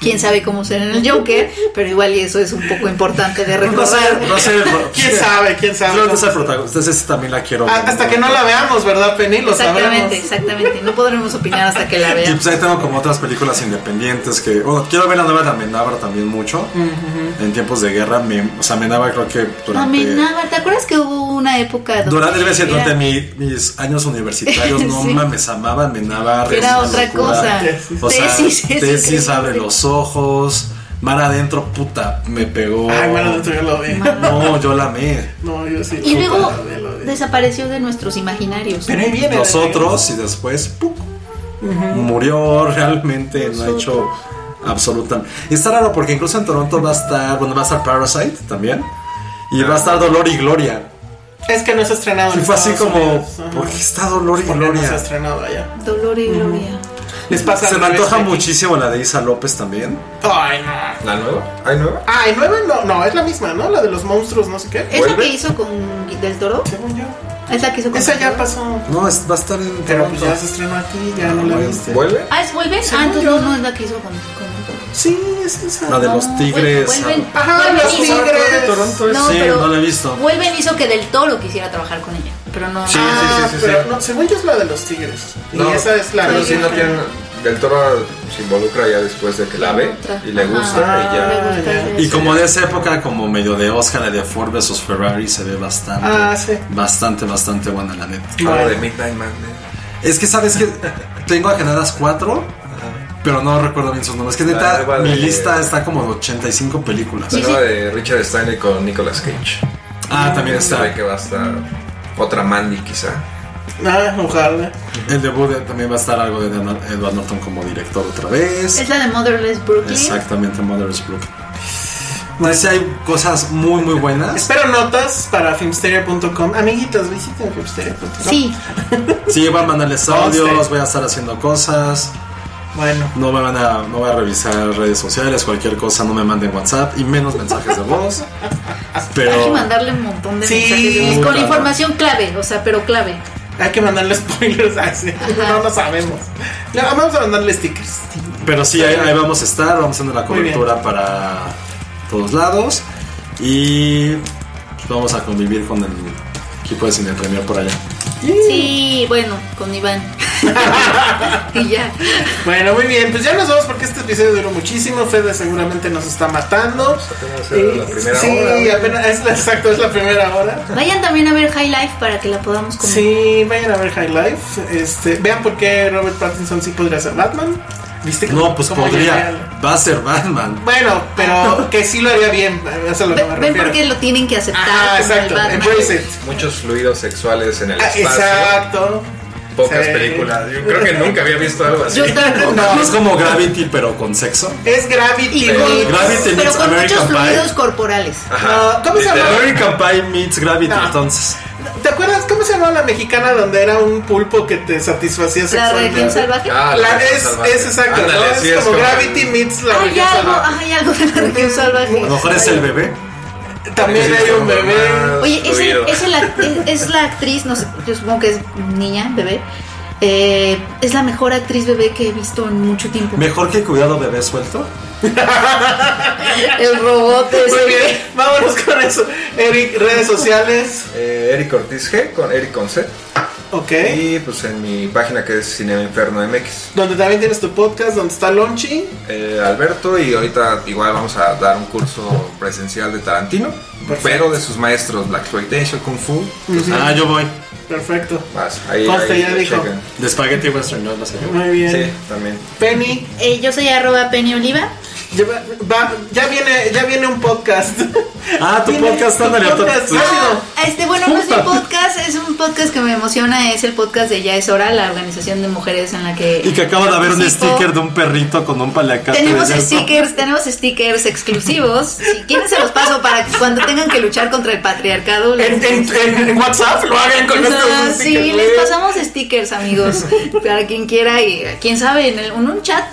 Quién sabe cómo será en el Joker, pero igual y eso es un poco importante de No sé, recordar. no sé. ¿Quién sabe? ¿Quién sabe? Yo no sé el protagonista, ese también la quiero Ah, ver. Hasta que no la veamos, ¿verdad, Penny? Lo Exactamente, sabremos. exactamente. No podremos opinar hasta que la Y veamos. pues ahí tengo como otras películas independientes que. Bueno, quiero ver la nueva de Amenábar también mucho. En tiempos de guerra, me, o sea, Amenábar creo que durante. Amenábar, ¿te acuerdas que hubo una época donde Durante, era- durante mi- mis años universitarios, no Sí. mames, amaba Amenábar. Era otra locura. cosa. O sea, Tesis, es tesis increíble. abre los ojos. Mar adentro, puta, me pegó. Ay, bueno, dentro yo lo vi. No, yo la amé. No, yo sí. Y luego desapareció de nuestros imaginarios. Pero ahí viene. Los otros y después ¡pum! murió realmente, no ha hecho absolutamente. Y está raro porque incluso en Toronto va a estar, bueno, va a estar Parasite también. Y va a estar Dolor y Gloria. Es que no se ha estrenado. Y en fue así como, Unidos. ¿por qué está Dolor y Porque no se ha Gloria? estrenado allá. Dolor y gloria. Les pasa Se me antoja aquí. muchísimo la de Isa López también. Ay, no. ¿La nueva? ¿Hay nueva? Ah, ¿y nueva? No, no, es la misma, ¿no? La de los monstruos, no sé qué. ¿Es la ¿Vuelve? que hizo con Del Toro? Según yo. ¿Es la que hizo con Esa ya pasó. No, es- va a estar en Pero pues ya se estrenó aquí, ya no la viste. ¿Vuelve? Ah, ¿es Vuelven? Según Ah, entonces yo. no, no es la que hizo con. Sí, es esa. La de los tigres. Vuelven, Ajá, Vuelven los tigres. Toronto es- No, sí, pero no la he visto. Vuelven hizo que Del Toro quisiera trabajar con ella. Pero no. Sí, sí, Ah, sí, sí, pero sí. no, según yo es la de los tigres. Y No, esa es la pero sí no tienen. Del Toro se involucra ya después de que la ve y le gusta y ya. Ese- Y como de esa época, como medio de Oscar, de Ford vs Ferrari, se ve bastante. Ah, sí. Bastante, bastante buena, la neta. De Midnight Man. Es que sabes que tengo agendadas cuatro, pero no recuerdo bien sus nombres. Que La neta, mi lista está como de 85 películas. La nueva de Richard Stanley con Nicolas Cage. Ah, también Se ve está. que va a estar otra Mandy quizá. Ah, ojalá. El debut de- también va a estar algo de Edward Norton como director otra vez. Es la de Motherless Brooklyn. Exactamente, Mother's Brooklyn. No sé, hay cosas muy, muy buenas. Espero notas para filmsteria.com. Amiguitos, visiten filmsteria.com. Sí, Sí, voy a mandarles audios, voy a estar haciendo cosas. Bueno. No me van a, no voy a revisar redes sociales, cualquier cosa, no me manden WhatsApp y menos mensajes de voz. hay que Pero mandarle un montón de Sí, mensajes de voz con claro. información clave, o sea, pero clave. Hay que mandarle spoilers. Ay, sí. Ajá. No lo sabemos. No, vamos a mandarle stickers. Pero sí, ahí, ahí vamos a estar, vamos haciendo la cobertura para todos lados y vamos a convivir con el equipo de Cine Premier por allá. Sí, bueno, con Iván. y ya. Bueno, muy bien. Pues ya nos vamos porque este episodio duró muchísimo. Fede seguramente nos está matando. apenas era la primera sí, hora. apenas, es la- exacto, es la primera hora. Vayan también a ver High Life para que la podamos comentar. Sí, vayan a ver High Life. Este, vean por qué Robert Pattinson sí podría ser Batman. ¿Viste cómo- No, pues cómo podría, va a ser Batman. Bueno, pero que sí lo haría bien. Eso es lo que me Ven refiero. por qué lo tienen que aceptar. Ah, exacto. Embrace it. Muchos fluidos sexuales en el Ah, espacio. exacto. Pocas Sí. películas. Yo creo que nunca había visto algo así. Yo tampoco. No. Es como Gravity, pero con sexo. Es Gravity. Gravity pero meets con American muchos Pie. fluidos corporales. No, ¿Cómo se llama? American Pie meets Gravity, No. entonces. ¿Te acuerdas cómo se llamaba la mexicana donde era un pulpo que te satisfacía La sexualmente? región salvaje. Ah, La- es, salvaje. es exacto, Ándale, ¿no? Es sí, como como- Gravity meets la hay región algo, salvaje. hay algo de la región salvaje. A lo mejor es el bebé. También Sí, hay un bebé. Oye, es, el- es, el es la actriz, no sé, yo supongo que es niña, bebé. Eh, es la mejor actriz bebé que he visto en mucho tiempo. Mejor que cuidado bebé suelto. El robot es. Muy bien, vámonos con eso. Eric, redes sociales. Eh, Eric Ortiz G con Eric con C. Ok. Y pues en mi página que es Cinema Inferno MX. Donde también tienes tu podcast, donde está Lonchi. Eh, Alberto y ahorita igual vamos a dar un curso presencial de Tarantino, pero de sus maestros Black Exploitation, Kung Fu. Ah, yo voy. Perfecto. más, ahí, ahí ya dijo. chequen. De Spaghetti Western, no lo sé. Muy bien. Sí, también. Penny, Eh, yo soy arroba Penny Oliva. Ya, va- va- ya viene, ya viene un podcast. Ah, tu Viene podcast, ándale. Ah, este, bueno, no es mi podcast, es un podcast que me emociona, es el podcast de Ya es Hora, la organización de mujeres en la que... Y que acaba de haber un sticker de un perrito con un paliacate. Tenemos stickers, tenemos stickers exclusivos. Si quieren se los paso para que cuando tengan que luchar contra el patriarcado. les- En, en- en- en WhatsApp lo hagan con Ah, estos sí, stickers, les pasamos stickers, amigos, para quien quiera y quién sabe, en, el- en un chat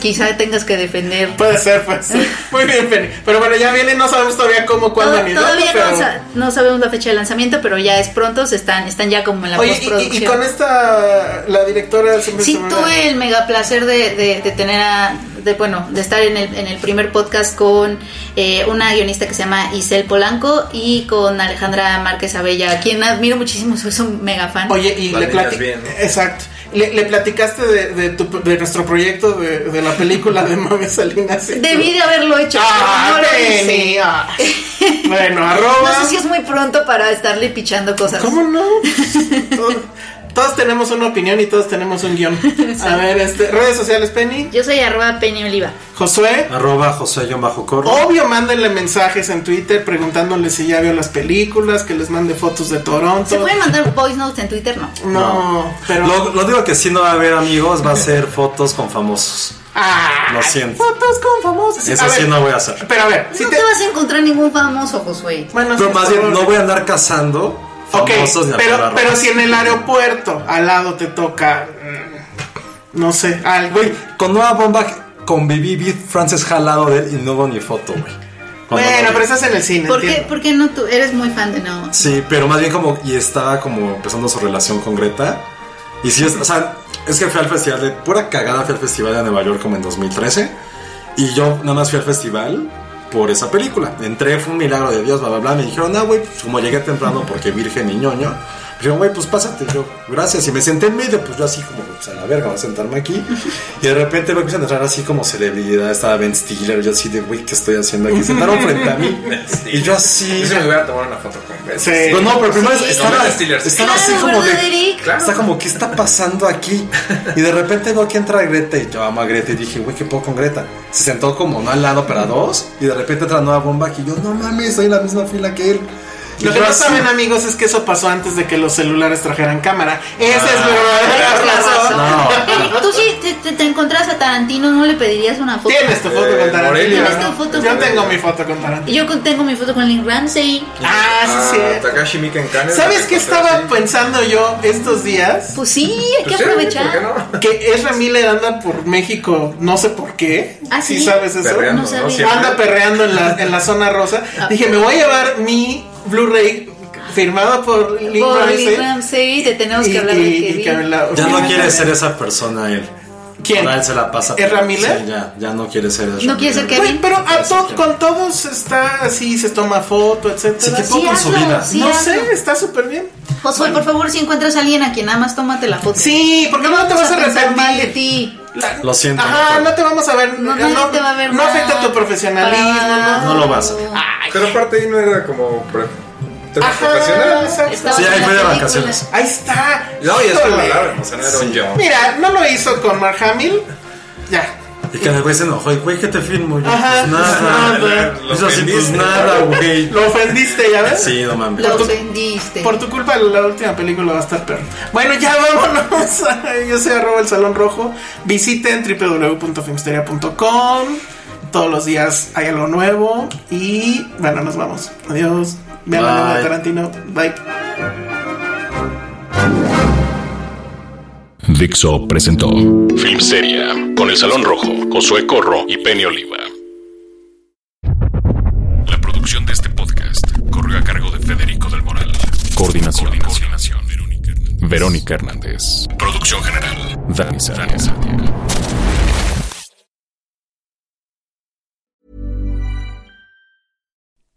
quizá tengas que defender. Puede ser, puede ser. Muy bien, Penny. Pero bueno, ya viene, no sabemos todavía cómo, cuándo Todo- ni todavía no, pero- sa- no sabemos la fecha de lanzamiento, pero ya es pronto, se están, están ya como en la Oye, y- y, postproducción. y con esta, la directora siempre Sí, tuve el mega placer de, de- de tener a, de bueno, de estar en el, en el primer podcast con eh, una guionista que se llama Isel Polanco y con Alejandra Márquez Abella, a quien admiro muchísimo, soy un mega fan. Oye, y le niñas plati- bien. Exacto. Le, le platicaste de, de, tu- de nuestro proyecto de, de la película de Mame Salinas. Debí de haberlo hecho, Ah, pero no Penny, ah. Bueno, arroba. No sé si es muy pronto para estarle pichando cosas. ¿Cómo no? todos, tenemos una opinión y todos tenemos un guion. A ver, este, redes sociales, Penny. Yo soy arroba Peña Oliva. Josué. Arroba José Bajo Corro. Obvio, mándenle mensajes en Twitter preguntándole si ya vio las películas, que les mande fotos de Toronto. ¿Se pueden mandar voice notes en Twitter? No. No, pero. Lo, lo digo que si no va a haber amigos, va a ser fotos con famosos. Ah, Lo siento. Fotos con famosos. Eso A sí ver, no voy a hacer. Pero a ver, si no te. te... vas a encontrar ningún famoso, Josué. Bueno, Pero más bien, no voy a andar cazando Ok, pero, pero si en el aeropuerto al lado te toca. mm, No sé, algo. Güey, con Nueva Bomba conviví, vi Frances jalado de él y no hubo ni foto, güey. Cuando Bueno, pero estás en el cine. ¿Por qué. ¿Por qué no tú? Eres muy fan de No. Sí, pero más bien como, y estaba como empezando su relación con Greta. Y sí, es, o sea, es que fui al festival de pura cagada, fui al festival de Nueva York como en 2013. Y yo nada más fui al festival por esa película. Entré, fue un milagro de Dios, bla, bla, bla. Me dijeron, ah, güey, pues como llegué temprano porque virgen y ñoño. Dijeron, güey, pues pásate. Yo, gracias. Y me senté en medio, pues yo así como, pues a la verga, voy a sentarme aquí. Y de repente me empiezan a entrar así como celebridad. Estaba Ben Stiller. Yo así de, güey, ¿qué estoy haciendo aquí? Sentaron frente a mí. y yo así. Yo me hubiera tomado una foto con Ben. Sí. No, no, pero primero Sí. estaba, Ben Stiller, sí. estaba así como ¿verdad, de. Claro. Está como, ¿qué está pasando aquí? Y de repente veo que entra Greta y yo amo a Greta y dije, güey, ¿qué puedo con Greta? Se sentó como no al lado, pero a dos. Y de repente entra nueva bomba y yo, no mames, estoy en la misma fila que él. Lo que no saben, amigos, es que eso pasó antes de que los celulares trajeran cámara. Esa es Ah. verdadera razón. Tú sí te, te, te encontrás a Tarantino, ¿no le pedirías una foto? Tienes tu foto Eh, con Tarantino. Morelia, ¿Tienes ¿no? tu foto Yo con- tengo mi foto con Tarantino. Yo tengo mi foto con Link Ramsey. Ah, sí, Ah, sí. Takashi Miike en Cannes. ¿Sabes qué estaba así. pensando yo estos días? Pues sí, hay que Pues sí, aprovechar. ¿por qué no? Que Ezra Miller anda por México, no sé por qué. ¿Ah, ¿Sí sí? sabes eso? Perreando, No sabía. Siempre. Anda perreando en la, en la zona rosa. Ah. Dije, me voy a llevar mi Blu-ray firmado por Link Por Ramsey. Link Ramsey, te tenemos que Y- hablar y- de y Kevin. que la- Ya no quiere ser esa persona él. ¿Quién? Ahora él se la pasa. ¿Ezra Miller? Sí, ya, ya no quiere ser Ezra ¿No quiere ser. Kevin? Güey, pero a to- que- con todos está así, se toma foto, etcétera. Sí, ¿qué Sí, con su hazlo, vida? sí, no hazlo. sé, está súper bien. Josué, por favor, si encuentras a alguien a quien nada más tómate la foto. Sí, porque no, te vamos vas a pensar arrepentir. mal de ti. La- Lo siento. Ajá, no, no te vamos a ver. No, No, nadie te va a ver no mal. afecta tu profesionalismo. Para- No, No lo vas a Pero aparte ahí no era como Ajá, Sí, ahí fue de vacaciones. Ahí está. No, y es que lo o sea, no era un yo. Mira, no lo hizo con Mark Hamill. Ya. Y que el güey se enojó. Y güey, ¿qué te filmo? Y yo, Ajá, pues nada. nada. Lo Hizo así, pues nada, güey. Lo ofendiste, ¿ya ves? Sí, no mames. Lo Por tu- ofendiste. Por tu culpa la última película va a estar peor. Bueno, ya vámonos. Yo soy arroba el Salón Rojo. Visiten www.filmsteria.com. Todos los días hay algo nuevo. Y bueno, nos vamos. Adiós. Vean la. Tarantino. Bye. Dixo presentó Film Seria con El Salón Rojo, Josué Corro y Penny Oliva. La producción de este podcast corrió a cargo de Federico del Moral. Coordinación. Coordinación. Verónica Hernández. Producción general. Dani Sadia.